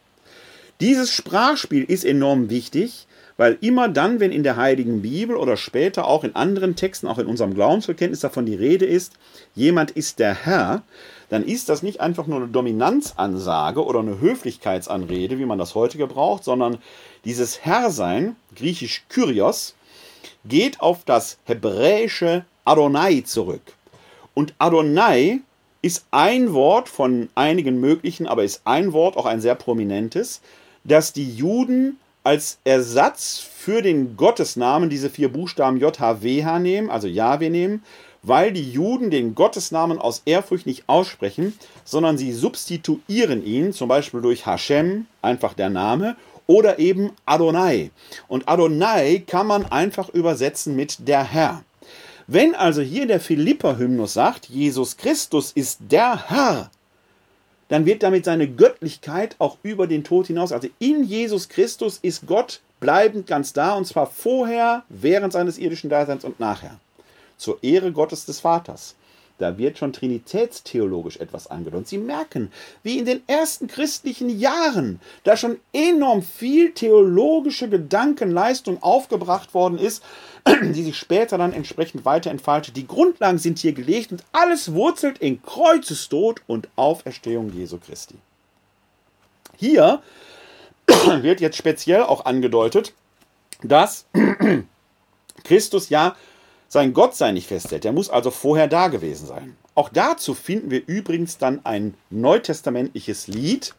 Dieses Sprachspiel ist enorm wichtig, weil immer dann, wenn in der Heiligen Bibel oder später auch in anderen Texten, auch in unserem Glaubensverkenntnis davon die Rede ist, jemand ist der Herr, dann ist das nicht einfach nur eine Dominanzansage oder eine Höflichkeitsanrede, wie man das heute gebraucht, sondern dieses Herrsein, griechisch Kyrios, geht auf das hebräische Adonai zurück. Und Adonai ist ein Wort von einigen möglichen, aber ist ein Wort, auch ein sehr prominentes, das die Juden als Ersatz für den Gottesnamen diese vier Buchstaben JHWH nehmen, also Jahwe nehmen, weil die Juden den Gottesnamen aus Ehrfurcht nicht aussprechen, sondern sie substituieren ihn, zum Beispiel durch Hashem, einfach der Name, oder eben Adonai. Und Adonai kann man einfach übersetzen mit der Herr. Wenn also hier der Philipper-Hymnus sagt, Jesus Christus ist der Herr, dann wird damit seine Göttlichkeit auch über den Tod hinaus. Also in Jesus Christus ist Gott bleibend ganz da und zwar vorher, während seines irdischen Daseins und nachher. Zur Ehre Gottes des Vaters. Da wird schon trinitätstheologisch etwas angedeutet. Sie merken, wie in den ersten christlichen Jahren da schon enorm viel theologische Gedankenleistung aufgebracht worden ist, die sich später dann entsprechend weiter entfaltet. Die Grundlagen sind hier gelegt und alles wurzelt in Kreuzestod und Auferstehung Jesu Christi. Hier wird jetzt speziell auch angedeutet, dass Christus ja sein Gottsein nicht festhält. Er muss also vorher da gewesen sein. Auch dazu finden wir übrigens dann ein neutestamentliches Lied,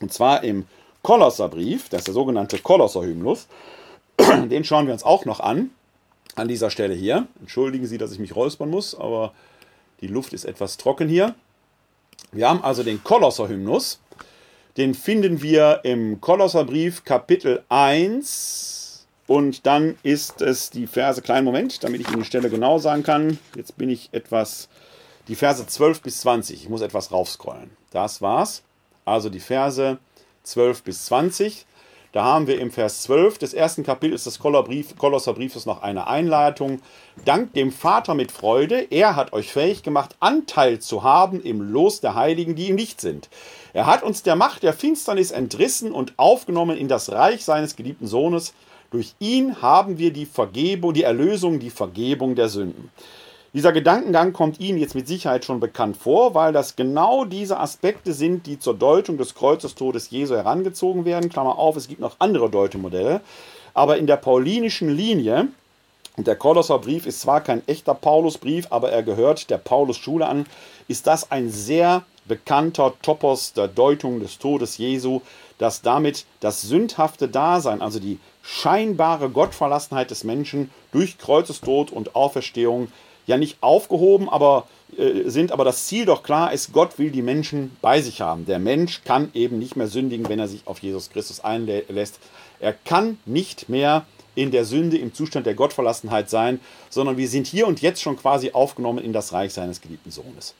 und zwar im Kolosserbrief, das ist der sogenannte Kolosserhymnus. Den schauen wir uns auch noch an, an dieser Stelle hier. Entschuldigen Sie, dass ich mich räuspern muss, aber die Luft ist etwas trocken hier. Wir haben also den Kolosserhymnus. Den finden wir im Kolosserbrief Kapitel 1, und dann ist es die Verse, kleinen Moment, damit ich Ihnen die Stelle genau sagen kann. Jetzt bin ich etwas, die Verse 12 bis 20. Ich muss etwas raufscrollen. Das war's. Also die Verse 12 bis 20. Da haben wir im Vers 12 des ersten Kapitels des Kolosserbriefes noch eine Einleitung. Dank dem Vater mit Freude, er hat euch fähig gemacht, Anteil zu haben im Los der Heiligen, die im Licht sind. Er hat uns der Macht der Finsternis entrissen und aufgenommen in das Reich seines geliebten Sohnes. Durch ihn haben wir die Vergebung, die Erlösung, die Vergebung der Sünden. Dieser Gedankengang kommt Ihnen jetzt mit Sicherheit schon bekannt vor, weil das genau diese Aspekte sind, die zur Deutung des Kreuzestodes Jesu herangezogen werden. Klammer auf, es gibt noch andere Deutemodelle. Aber in der paulinischen Linie, und der Kolosserbrief ist zwar kein echter Paulusbrief, aber er gehört der Paulus-Schule an, ist das ein sehr bekannter Topos der Deutung des Todes Jesu, dass damit das sündhafte Dasein, also die scheinbare Gottverlassenheit des Menschen durch Kreuzestod und Auferstehung ja nicht aufgehoben, aber äh, sind, aber das Ziel doch klar ist, Gott will die Menschen bei sich haben. Der Mensch kann eben nicht mehr sündigen, wenn er sich auf Jesus Christus einlässt. Er kann nicht mehr in der Sünde im Zustand der Gottverlassenheit sein, sondern wir sind hier und jetzt schon quasi aufgenommen in das Reich seines geliebten Sohnes.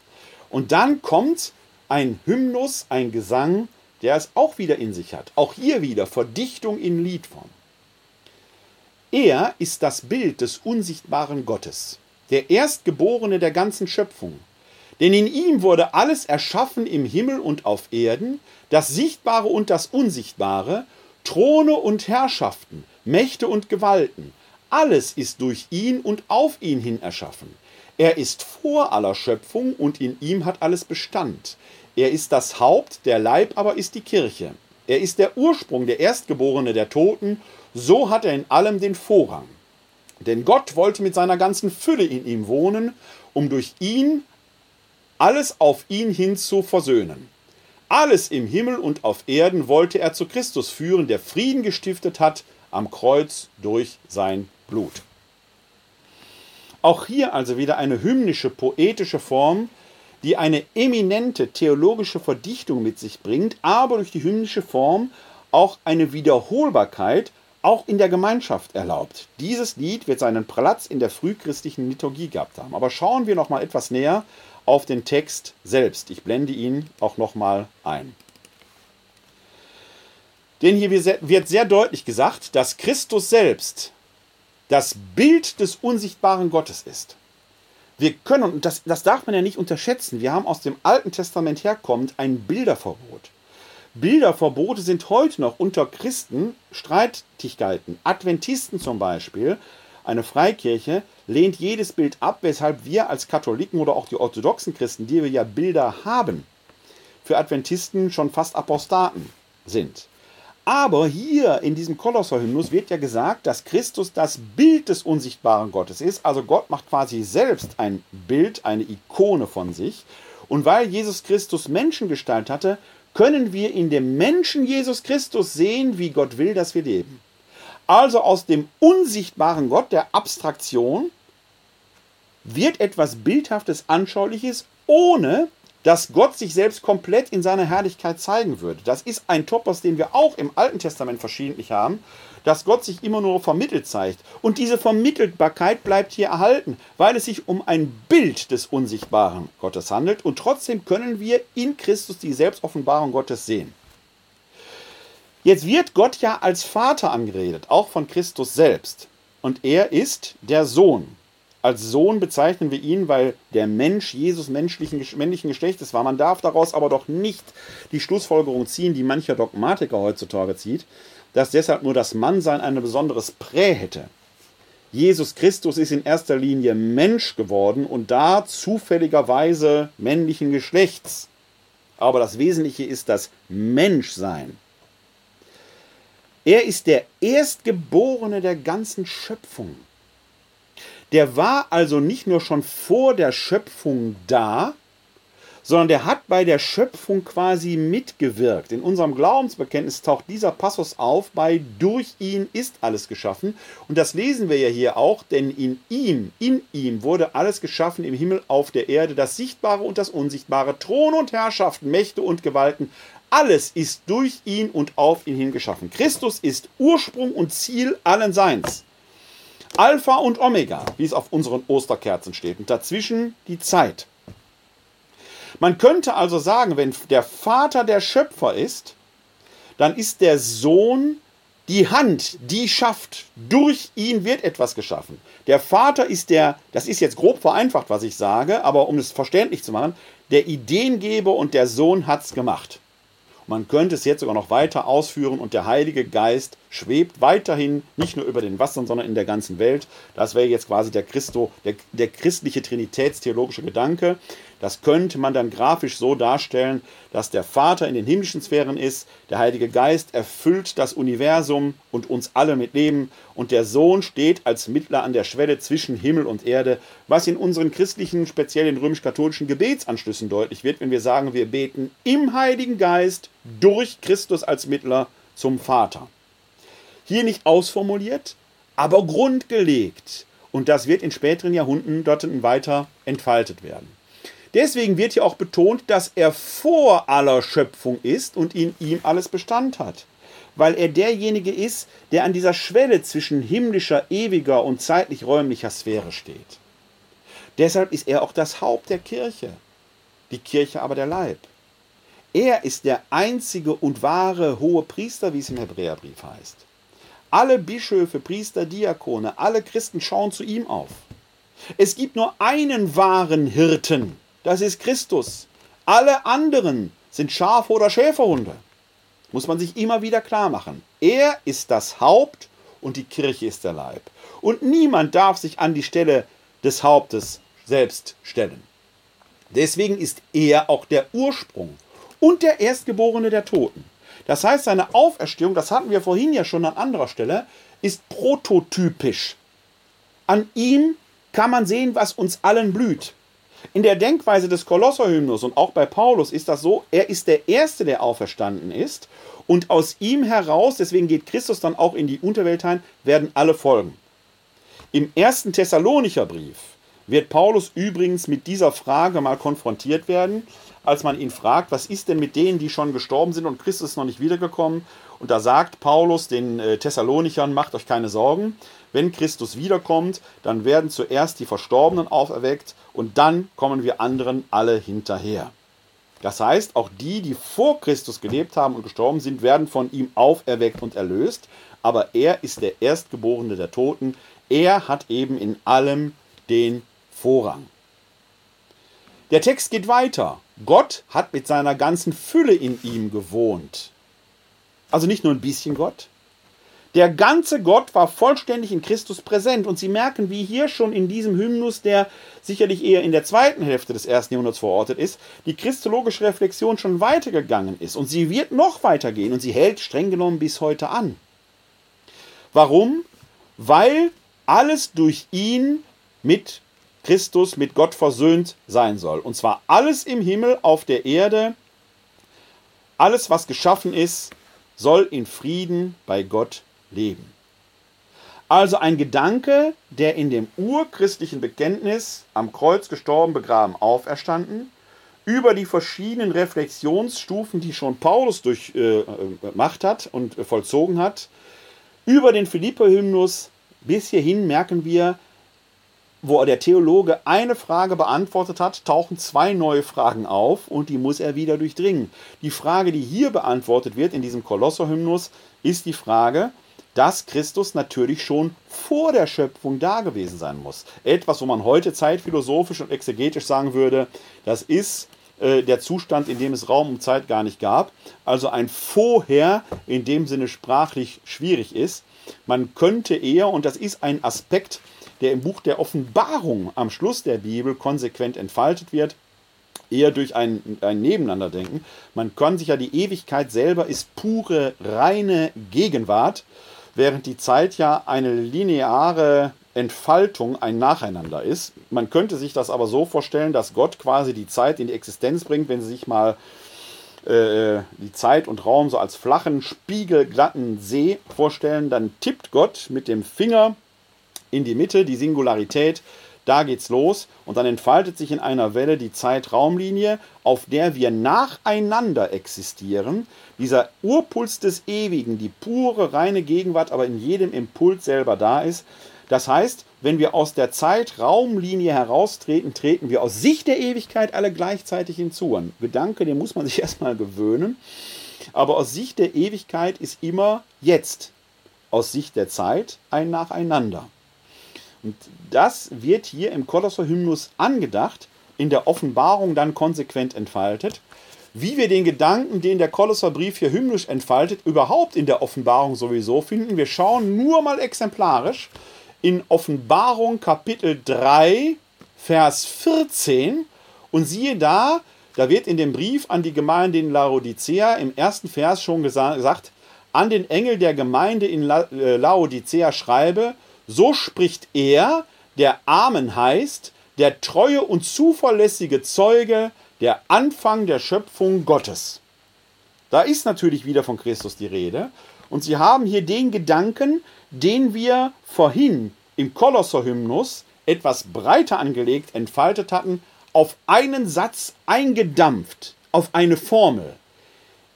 Und dann kommt ein Hymnus, ein Gesang, der es auch wieder in sich hat. Auch hier wieder Verdichtung in Liedform. Er ist das Bild des unsichtbaren Gottes der Erstgeborene der ganzen Schöpfung. Denn in ihm wurde alles erschaffen im Himmel und auf Erden, das Sichtbare und das Unsichtbare, Throne und Herrschaften, Mächte und Gewalten. Alles ist durch ihn und auf ihn hin erschaffen. Er ist vor aller Schöpfung und in ihm hat alles Bestand. Er ist das Haupt, der Leib aber ist die Kirche. Er ist der Ursprung, der Erstgeborene der Toten, so hat er in allem den Vorrang. Denn Gott wollte mit seiner ganzen Fülle in ihm wohnen, um durch ihn alles auf ihn hin zu versöhnen. Alles im Himmel und auf Erden wollte er zu Christus führen, der Frieden gestiftet hat am Kreuz durch sein Blut. Auch hier also wieder eine hymnische, poetische Form, die eine eminente theologische Verdichtung mit sich bringt, aber durch die hymnische Form auch eine Wiederholbarkeit auch in der Gemeinschaft erlaubt. Dieses Lied wird seinen Platz in der frühchristlichen Liturgie gehabt haben. Aber schauen wir noch mal etwas näher auf den Text selbst. Ich blende ihn auch noch mal ein. Denn hier wird sehr deutlich gesagt, dass Christus selbst das Bild des unsichtbaren Gottes ist. Wir können, und das, das darf man ja nicht unterschätzen, wir haben aus dem Alten Testament herkommend ein Bilderverbot. Bilderverbote sind heute noch unter Christen Streitigkeiten. Adventisten zum Beispiel, eine Freikirche, lehnt jedes Bild ab, weshalb wir als Katholiken oder auch die orthodoxen Christen, die wir ja Bilder haben, für Adventisten schon fast Apostaten sind. Aber hier in diesem Kolosserhymnus wird ja gesagt, dass Christus das Bild des unsichtbaren Gottes ist. Also Gott macht quasi selbst ein Bild, eine Ikone von sich. Und weil Jesus Christus Menschengestalt hatte, können wir in dem Menschen Jesus Christus sehen, wie Gott will, dass wir leben. Also aus dem unsichtbaren Gott, der Abstraktion, wird etwas Bildhaftes, Anschauliches, ohne dass Gott sich selbst komplett in seiner Herrlichkeit zeigen würde. Das ist ein Topos, den wir auch im Alten Testament verschiedentlich haben, dass Gott sich immer nur vermittelt zeigt. Und diese Vermittelbarkeit bleibt hier erhalten, weil es sich um ein Bild des unsichtbaren Gottes handelt. Und trotzdem können wir in Christus die Selbstoffenbarung Gottes sehen. Jetzt wird Gott ja als Vater angeredet, auch von Christus selbst. Und er ist der Sohn. Als Sohn bezeichnen wir ihn, weil der Mensch Jesus menschlichen, männlichen Geschlechtes war. Man darf daraus aber doch nicht die Schlussfolgerung ziehen, die mancher Dogmatiker heutzutage zieht, dass deshalb nur das Mannsein ein besonderes Prä hätte. Jesus Christus ist in erster Linie Mensch geworden und da zufälligerweise männlichen Geschlechts. Aber das Wesentliche ist das Menschsein. Er ist der Erstgeborene der ganzen Schöpfung. Der war also nicht nur schon vor der Schöpfung da, sondern der hat bei der Schöpfung quasi mitgewirkt. In unserem Glaubensbekenntnis taucht dieser Passus auf bei durch ihn ist alles geschaffen. Und das lesen wir ja hier auch, denn in ihm, in ihm wurde alles geschaffen im Himmel, auf der Erde, das Sichtbare und das Unsichtbare, Thron und Herrschaften, Mächte und Gewalten. Alles ist durch ihn und auf ihn hin geschaffen. Christus ist Ursprung und Ziel allen Seins. Alpha und Omega, wie es auf unseren Osterkerzen steht. Und dazwischen die Zeit. Man könnte also sagen, wenn der Vater der Schöpfer ist, dann ist der Sohn Die Hand, die schafft, durch ihn wird etwas geschaffen. Der Vater ist der, das ist jetzt grob vereinfacht, was ich sage, aber um es verständlich zu machen, der Ideengeber und der Sohn hat es gemacht. Man könnte es jetzt sogar noch weiter ausführen und der Heilige Geist schwebt weiterhin nicht nur über den Wassern, sondern in der ganzen Welt. Das wäre jetzt quasi der, Christo, der, der christliche trinitätstheologische Gedanke. Das könnte man dann grafisch so darstellen, dass der Vater in den himmlischen Sphären ist, der Heilige Geist erfüllt das Universum und uns alle mit Leben und der Sohn steht als Mittler an der Schwelle zwischen Himmel und Erde, was in unseren christlichen, speziell in römisch-katholischen Gebetsanschlüssen deutlich wird, wenn wir sagen, wir beten im Heiligen Geist durch Christus als Mittler zum Vater. Hier nicht ausformuliert, aber grundgelegt. Und das wird in späteren Jahrhunderten weiter entfaltet werden. Deswegen wird hier auch betont, dass er vor aller Schöpfung ist und in ihm alles Bestand hat. Weil er derjenige ist, der an dieser Schwelle zwischen himmlischer, ewiger und zeitlich-räumlicher Sphäre steht. Deshalb ist er auch das Haupt der Kirche, die Kirche aber der Leib. Er ist der einzige und wahre hohe Priester, wie es im Hebräerbrief heißt. Alle Bischöfe, Priester, Diakone, alle Christen schauen zu ihm auf. Es gibt nur einen wahren Hirten, das ist Christus. Alle anderen sind Schafe oder Schäferhunde. Muss man sich immer wieder klar machen. Er ist das Haupt und die Kirche ist der Leib. Und niemand darf sich an die Stelle des Hauptes selbst stellen. Deswegen ist er auch der Ursprung und der Erstgeborene der Toten. Das heißt, seine Auferstehung, das hatten wir vorhin ja schon an anderer Stelle, ist prototypisch. An ihm kann man sehen, was uns allen blüht. In der Denkweise des Kolosserhymnus und auch bei Paulus ist das so, er ist der Erste, der auferstanden ist und aus ihm heraus, deswegen geht Christus dann auch in die Unterwelt ein, werden alle folgen. Im ersten Thessalonicher Brief wird Paulus übrigens mit dieser Frage mal konfrontiert werden, als man ihn fragt, was ist denn mit denen, die schon gestorben sind und Christus ist noch nicht wiedergekommen? Und da sagt Paulus den äh, Thessalonichern, macht euch keine Sorgen, wenn Christus wiederkommt, dann werden zuerst die Verstorbenen auferweckt und dann kommen wir anderen alle hinterher. Das heißt, auch die, die vor Christus gelebt haben und gestorben sind, werden von ihm auferweckt und erlöst. Aber er ist der Erstgeborene der Toten. Er hat eben in allem den Vorrang. Der Text geht weiter. Gott hat mit seiner ganzen Fülle in ihm gewohnt. Also nicht nur ein bisschen Gott, der ganze Gott war vollständig in Christus präsent. Und Sie merken, wie hier schon in diesem Hymnus, der sicherlich eher in der zweiten Hälfte des ersten Jahrhunderts verortet ist, die christologische Reflexion schon weitergegangen ist. Und sie wird noch weitergehen und sie hält streng genommen bis heute an. Warum? Weil alles durch ihn mit Christus, mit Gott versöhnt sein soll. Und zwar alles im Himmel, auf der Erde, alles, was geschaffen ist, soll in Frieden bei Gott leben. Also ein Gedanke, der in dem urchristlichen Bekenntnis am Kreuz gestorben, begraben, auferstanden, über die verschiedenen Reflexionsstufen, die schon Paulus durchgemacht äh, hat und äh, vollzogen hat, über den Philippe-Hymnus bis hierhin merken wir, wo der Theologe eine Frage beantwortet hat, tauchen zwei neue Fragen auf und die muss er wieder durchdringen. Die Frage, die hier beantwortet wird in diesem Kolosser-Hymnus, ist die Frage, dass Christus natürlich schon vor der Schöpfung da gewesen sein muss. Etwas, wo man heute zeitphilosophisch und exegetisch sagen würde, das ist äh, der Zustand, in dem es Raum und Zeit gar nicht gab. Also ein Vorher in dem Sinne sprachlich schwierig ist. Man könnte eher, und das ist ein Aspekt, der im Buch der Offenbarung am Schluss der Bibel konsequent entfaltet wird, eher durch ein, ein Nebeneinander denken. Man kann sich ja die Ewigkeit selber ist pure, reine Gegenwart während die Zeit ja eine lineare Entfaltung, ein Nacheinander ist. Man könnte sich das aber so vorstellen, dass Gott quasi die Zeit in die Existenz bringt, wenn Sie sich mal äh, die Zeit und Raum so als flachen, spiegelglatten See vorstellen, dann tippt Gott mit dem Finger in die Mitte, die Singularität, da geht's los und dann entfaltet sich in einer Welle die Zeitraumlinie, auf der wir nacheinander existieren. Dieser Urpuls des Ewigen, die pure, reine Gegenwart, aber in jedem Impuls selber da ist. Das heißt, wenn wir aus der Zeitraumlinie heraustreten, treten wir aus Sicht der Ewigkeit alle gleichzeitig hinzu. Ein Gedanke, den muss man sich erstmal gewöhnen. Aber aus Sicht der Ewigkeit ist immer jetzt. aus Sicht der Zeit ein Nacheinander. Und das wird hier im Kolosser-Hymnus angedacht, in der Offenbarung dann konsequent entfaltet. Wie wir den Gedanken, den der Kolosserbrief hier hymnisch entfaltet, überhaupt in der Offenbarung sowieso finden, wir schauen nur mal exemplarisch in Offenbarung Kapitel 3, Vers 14 und siehe da, da wird in dem Brief an die Gemeinde in Laodicea im ersten Vers schon gesagt, an den Engel der Gemeinde in äh, Laodicea schreibe, so spricht er, der Amen heißt, der treue und zuverlässige Zeuge, der Anfang der Schöpfung Gottes. Da ist natürlich wieder von Christus die Rede. Und sie haben hier den Gedanken, den wir vorhin im Kolosser-Hymnus etwas breiter angelegt entfaltet hatten, auf einen Satz eingedampft, auf eine Formel.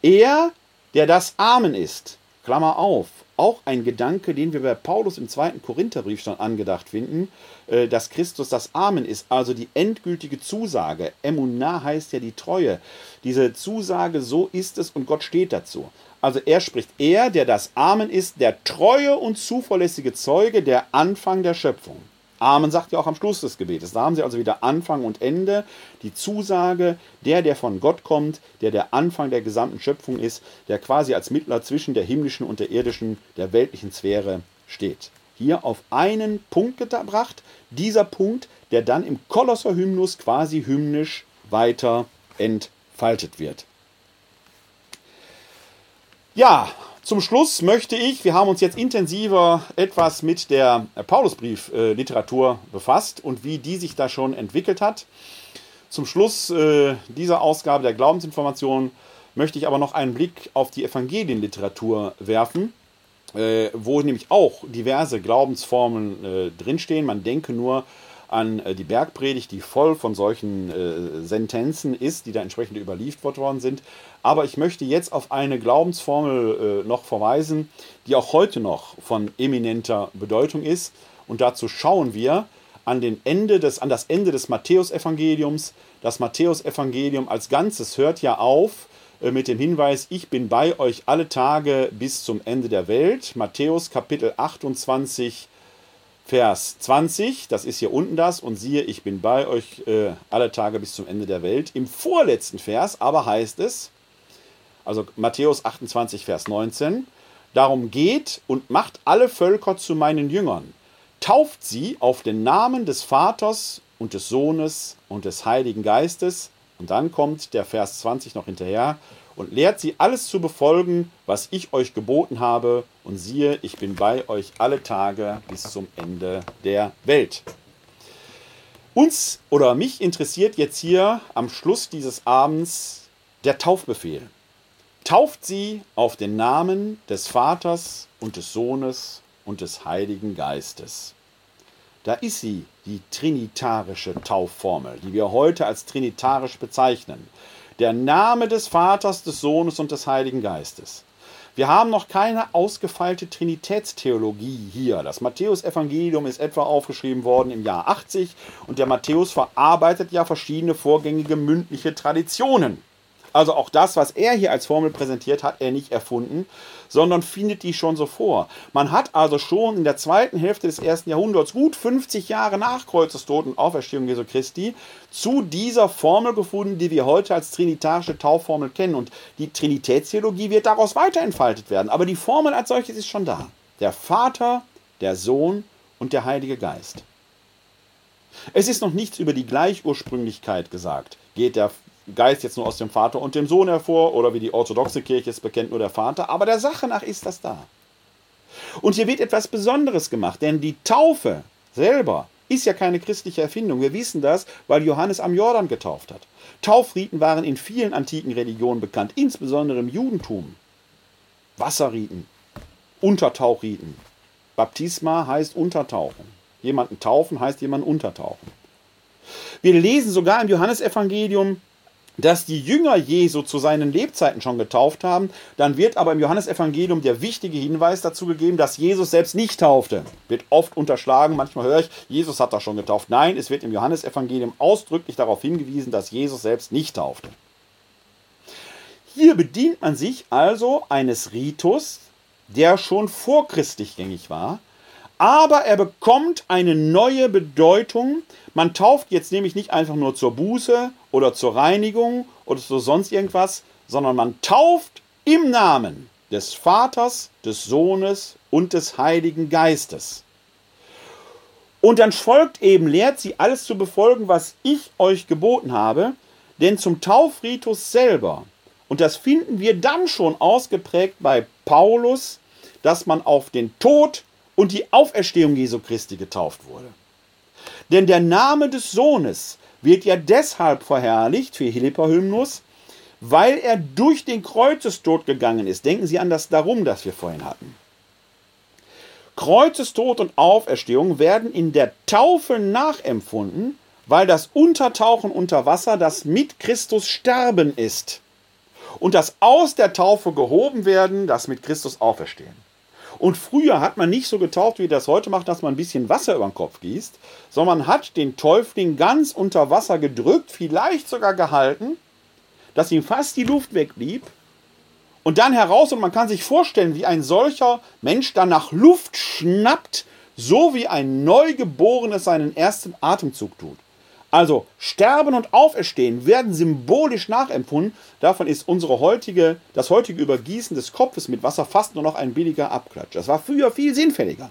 Er, der das Amen ist, Klammer auf, auch ein Gedanke, den wir bei Paulus im zweiten Korintherbrief schon angedacht finden, äh, dass Christus das Amen ist, also die endgültige Zusage. Emunah heißt ja die Treue. Diese Zusage, so ist es und Gott steht dazu. Also er spricht, er, der das Amen ist, der treue und zuverlässige Zeuge, der Anfang der Schöpfung. Amen sagt ja auch am Schluss des Gebetes. Da haben sie also wieder Anfang und Ende, die Zusage, der, der von Gott kommt, der der Anfang der gesamten Schöpfung ist, der quasi als Mittler zwischen der himmlischen und der irdischen, der weltlichen Sphäre steht. Hier auf einen Punkt gebracht, dieser Punkt, der dann im Kolosser-Hymnus quasi hymnisch weiter entfaltet wird. Ja, zum Schluss möchte ich, wir haben uns jetzt intensiver etwas mit der Paulusbrief-Literatur befasst und wie die sich da schon entwickelt hat. Zum Schluss äh, dieser Ausgabe der Glaubensinformation möchte ich aber noch einen Blick auf die Evangelienliteratur werfen, äh, wo nämlich auch diverse Glaubensformen äh, drinstehen. Man denke nur an äh, die Bergpredigt, die voll von solchen äh, Sentenzen ist, die da entsprechend überliefert worden sind. Aber ich möchte jetzt auf eine Glaubensformel äh, noch verweisen, die auch heute noch von eminenter Bedeutung ist. Und dazu schauen wir an, den Ende des, an das Ende des Matthäusevangeliums. Das Matthäusevangelium als Ganzes hört ja auf äh, mit dem Hinweis, ich bin bei euch alle Tage bis zum Ende der Welt. Matthäus Kapitel 28, Vers 20, das ist hier unten das, und siehe, ich bin bei euch äh, alle Tage bis zum Ende der Welt. Im vorletzten Vers aber heißt es, also Matthäus 28, Vers 19, darum geht und macht alle Völker zu meinen Jüngern, tauft sie auf den Namen des Vaters und des Sohnes und des Heiligen Geistes, und dann kommt der Vers 20 noch hinterher, und lehrt sie alles zu befolgen, was ich euch geboten habe, und siehe, ich bin bei euch alle Tage bis zum Ende der Welt. Uns oder mich interessiert jetzt hier am Schluss dieses Abends der Taufbefehl. Tauft sie auf den Namen des Vaters und des Sohnes und des Heiligen Geistes. Da ist sie, die trinitarische Taufformel, die wir heute als trinitarisch bezeichnen der Name des Vaters, des Sohnes und des Heiligen Geistes. Wir haben noch keine ausgefeilte Trinitätstheologie hier. Das Matthäusevangelium ist etwa aufgeschrieben worden im Jahr 80 und der Matthäus verarbeitet ja verschiedene vorgängige mündliche Traditionen. Also auch das, was er hier als Formel präsentiert, hat er nicht erfunden, sondern findet die schon so vor. Man hat also schon in der zweiten Hälfte des ersten Jahrhunderts, gut 50 Jahre nach Kreuzestod und Auferstehung Jesu Christi, zu dieser Formel gefunden, die wir heute als trinitarische Taufformel kennen. Und die Trinitätstheologie wird daraus weiterentfaltet werden. Aber die Formel als solches ist schon da. Der Vater, der Sohn und der Heilige Geist. Es ist noch nichts über die Gleichursprünglichkeit gesagt. Geht der Geist jetzt nur aus dem Vater und dem Sohn hervor oder wie die orthodoxe Kirche es bekennt, nur der Vater. Aber der Sache nach ist das da. Und hier wird etwas Besonderes gemacht, denn die Taufe selber ist ja keine christliche Erfindung. Wir wissen das, weil Johannes am Jordan getauft hat. Taufriten waren in vielen antiken Religionen bekannt, insbesondere im Judentum. Wasserriten, Untertauchriten. Baptisma heißt Untertauchen. Jemanden taufen heißt jemanden untertauchen. Wir lesen sogar im Johannesevangelium, dass die Jünger Jesu zu seinen Lebzeiten schon getauft haben, dann wird aber im Johannesevangelium der wichtige Hinweis dazu gegeben, dass Jesus selbst nicht taufte. Wird oft unterschlagen, manchmal höre ich, Jesus hat da schon getauft. Nein, es wird im Johannesevangelium ausdrücklich darauf hingewiesen, dass Jesus selbst nicht taufte. Hier bedient man sich also eines Ritus, der schon vorchristlich gängig war, aber er bekommt eine neue Bedeutung. Man tauft jetzt nämlich nicht einfach nur zur Buße oder zur Reinigung oder zu sonst irgendwas, sondern man tauft im Namen des Vaters, des Sohnes und des Heiligen Geistes. Und dann folgt eben, lehrt sie alles zu befolgen, was ich euch geboten habe, denn zum Taufritus selber, und das finden wir dann schon ausgeprägt bei Paulus, dass man auf den Tod und die Auferstehung Jesu Christi getauft wurde. Denn der Name des Sohnes wird ja deshalb verherrlicht für Philippa-Hymnus, weil er durch den Kreuzestod gegangen ist. Denken Sie an das Darum, das wir vorhin hatten. Kreuzestod und Auferstehung werden in der Taufe nachempfunden, weil das Untertauchen unter Wasser das mit Christus Sterben ist und das aus der Taufe gehoben werden, das mit Christus Auferstehen. Und früher hat man nicht so getauft, wie das heute macht, dass man ein bisschen Wasser über den Kopf gießt, sondern man hat den Täufling ganz unter Wasser gedrückt, vielleicht sogar gehalten, dass ihm fast die Luft wegblieb und dann heraus und man kann sich vorstellen, wie ein solcher Mensch dann nach Luft schnappt, so wie ein Neugeborenes seinen ersten Atemzug tut. Also Sterben und Auferstehen werden symbolisch nachempfunden. Davon ist unsere heutige, das heutige Übergießen des Kopfes mit Wasser fast nur noch ein billiger Abklatsch. Das war früher viel sinnfälliger.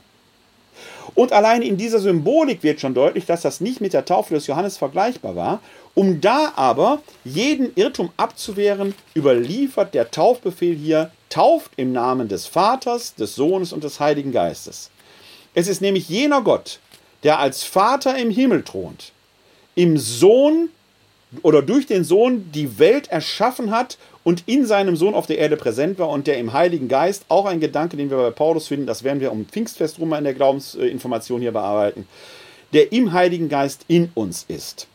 Und allein in dieser Symbolik wird schon deutlich, dass das nicht mit der Taufe des Johannes vergleichbar war. Um da aber jeden Irrtum abzuwehren, überliefert der Taufbefehl hier, tauft im Namen des Vaters, des Sohnes und des Heiligen Geistes. Es ist nämlich jener Gott, der als Vater im Himmel thront, im Sohn oder durch den Sohn die Welt erschaffen hat und in seinem Sohn auf der Erde präsent war und der im Heiligen Geist, auch ein Gedanke, den wir bei Paulus finden, das werden wir um Pfingstfest rum in der Glaubensinformation hier bearbeiten, der im Heiligen Geist in uns ist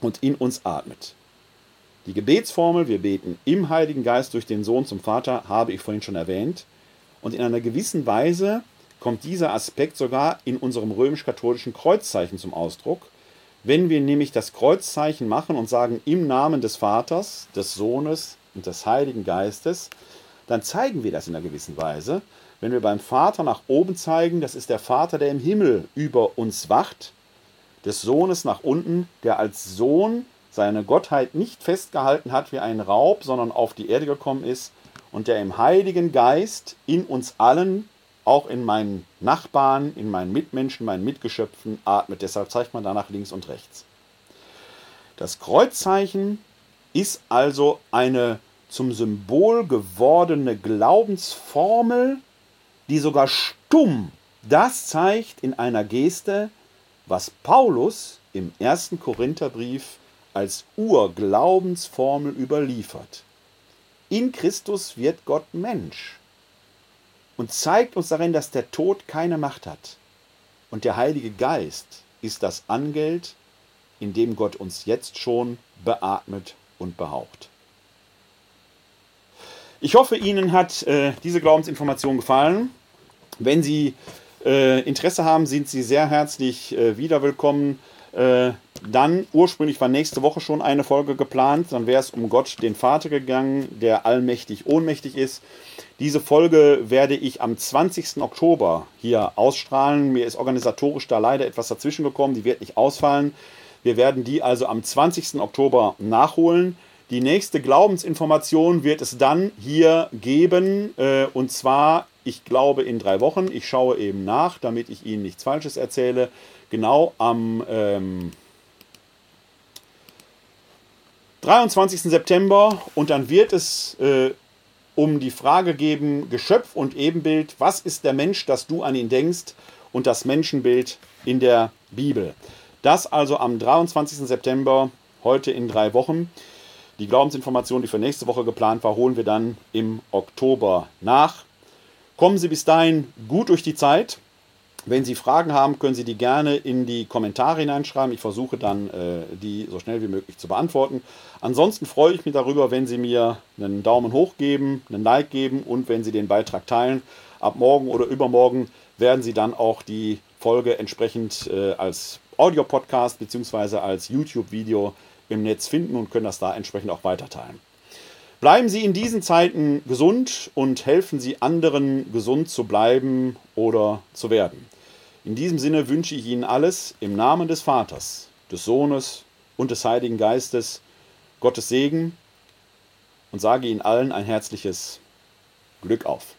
und in uns atmet. Die Gebetsformel, wir beten im Heiligen Geist durch den Sohn zum Vater, habe ich vorhin schon erwähnt. Und in einer gewissen Weise kommt dieser Aspekt sogar in unserem römisch-katholischen Kreuzzeichen zum Ausdruck. Wenn wir nämlich das Kreuzzeichen machen und sagen im Namen des Vaters, des Sohnes und des Heiligen Geistes, dann zeigen wir das in einer gewissen Weise. Wenn wir beim Vater nach oben zeigen, das ist der Vater, der im Himmel über uns wacht, des Sohnes nach unten, der als Sohn seine Gottheit nicht festgehalten hat wie ein Raub, sondern auf die Erde gekommen ist und der im Heiligen Geist in uns allen auch in meinen Nachbarn, in meinen Mitmenschen, meinen Mitgeschöpfen atmet. Deshalb zeigt man danach links und rechts. Das Kreuzzeichen ist also eine zum Symbol gewordene Glaubensformel, die sogar stumm das zeigt in einer Geste, was Paulus im ersten Korintherbrief als Urglaubensformel überliefert. In Christus wird Gott Mensch und zeigt uns darin, dass der Tod keine Macht hat. Und der Heilige Geist ist das Angeld, in dem Gott uns jetzt schon beatmet und behaucht. Ich hoffe, Ihnen hat äh, diese Glaubensinformation gefallen. Wenn Sie äh, Interesse haben, sind Sie sehr herzlich äh, wieder willkommen. Äh, dann, ursprünglich war nächste Woche schon eine Folge geplant, dann wäre es um Gott, den Vater gegangen, der allmächtig, ohnmächtig ist. Diese Folge werde ich am 20. Oktober hier ausstrahlen. Mir ist organisatorisch da leider etwas dazwischen gekommen, die wird nicht ausfallen. Wir werden die also am 20. Oktober nachholen. Die nächste Glaubensinformation wird es dann hier geben, äh, und zwar, ich glaube, in drei Wochen. Ich schaue eben nach, damit ich Ihnen nichts Falsches erzähle. Genau am ähm, 23. September und dann wird es äh, um die Frage geben, Geschöpf und Ebenbild, was ist der Mensch, dass du an ihn denkst und das Menschenbild in der Bibel. Das also am 23. September, heute in drei Wochen. Die Glaubensinformation, die für nächste Woche geplant war, holen wir dann im Oktober nach. Kommen Sie bis dahin gut durch die Zeit. Wenn Sie Fragen haben, können Sie die gerne in die Kommentare hineinschreiben. Ich versuche dann, äh, die so schnell wie möglich zu beantworten. Ansonsten freue ich mich darüber, wenn Sie mir einen Daumen hoch geben, einen Like geben und wenn Sie den Beitrag teilen. Ab morgen oder übermorgen werden Sie dann auch die Folge entsprechend äh, als Audio-Podcast bzw. als YouTube-Video im Netz finden und können das da entsprechend auch weiterteilen. Bleiben Sie in diesen Zeiten gesund und helfen Sie anderen, gesund zu bleiben oder zu werden. In diesem Sinne wünsche ich Ihnen alles im Namen des Vaters, des Sohnes und des Heiligen Geistes, Gottes Segen und sage Ihnen allen ein herzliches Glück auf.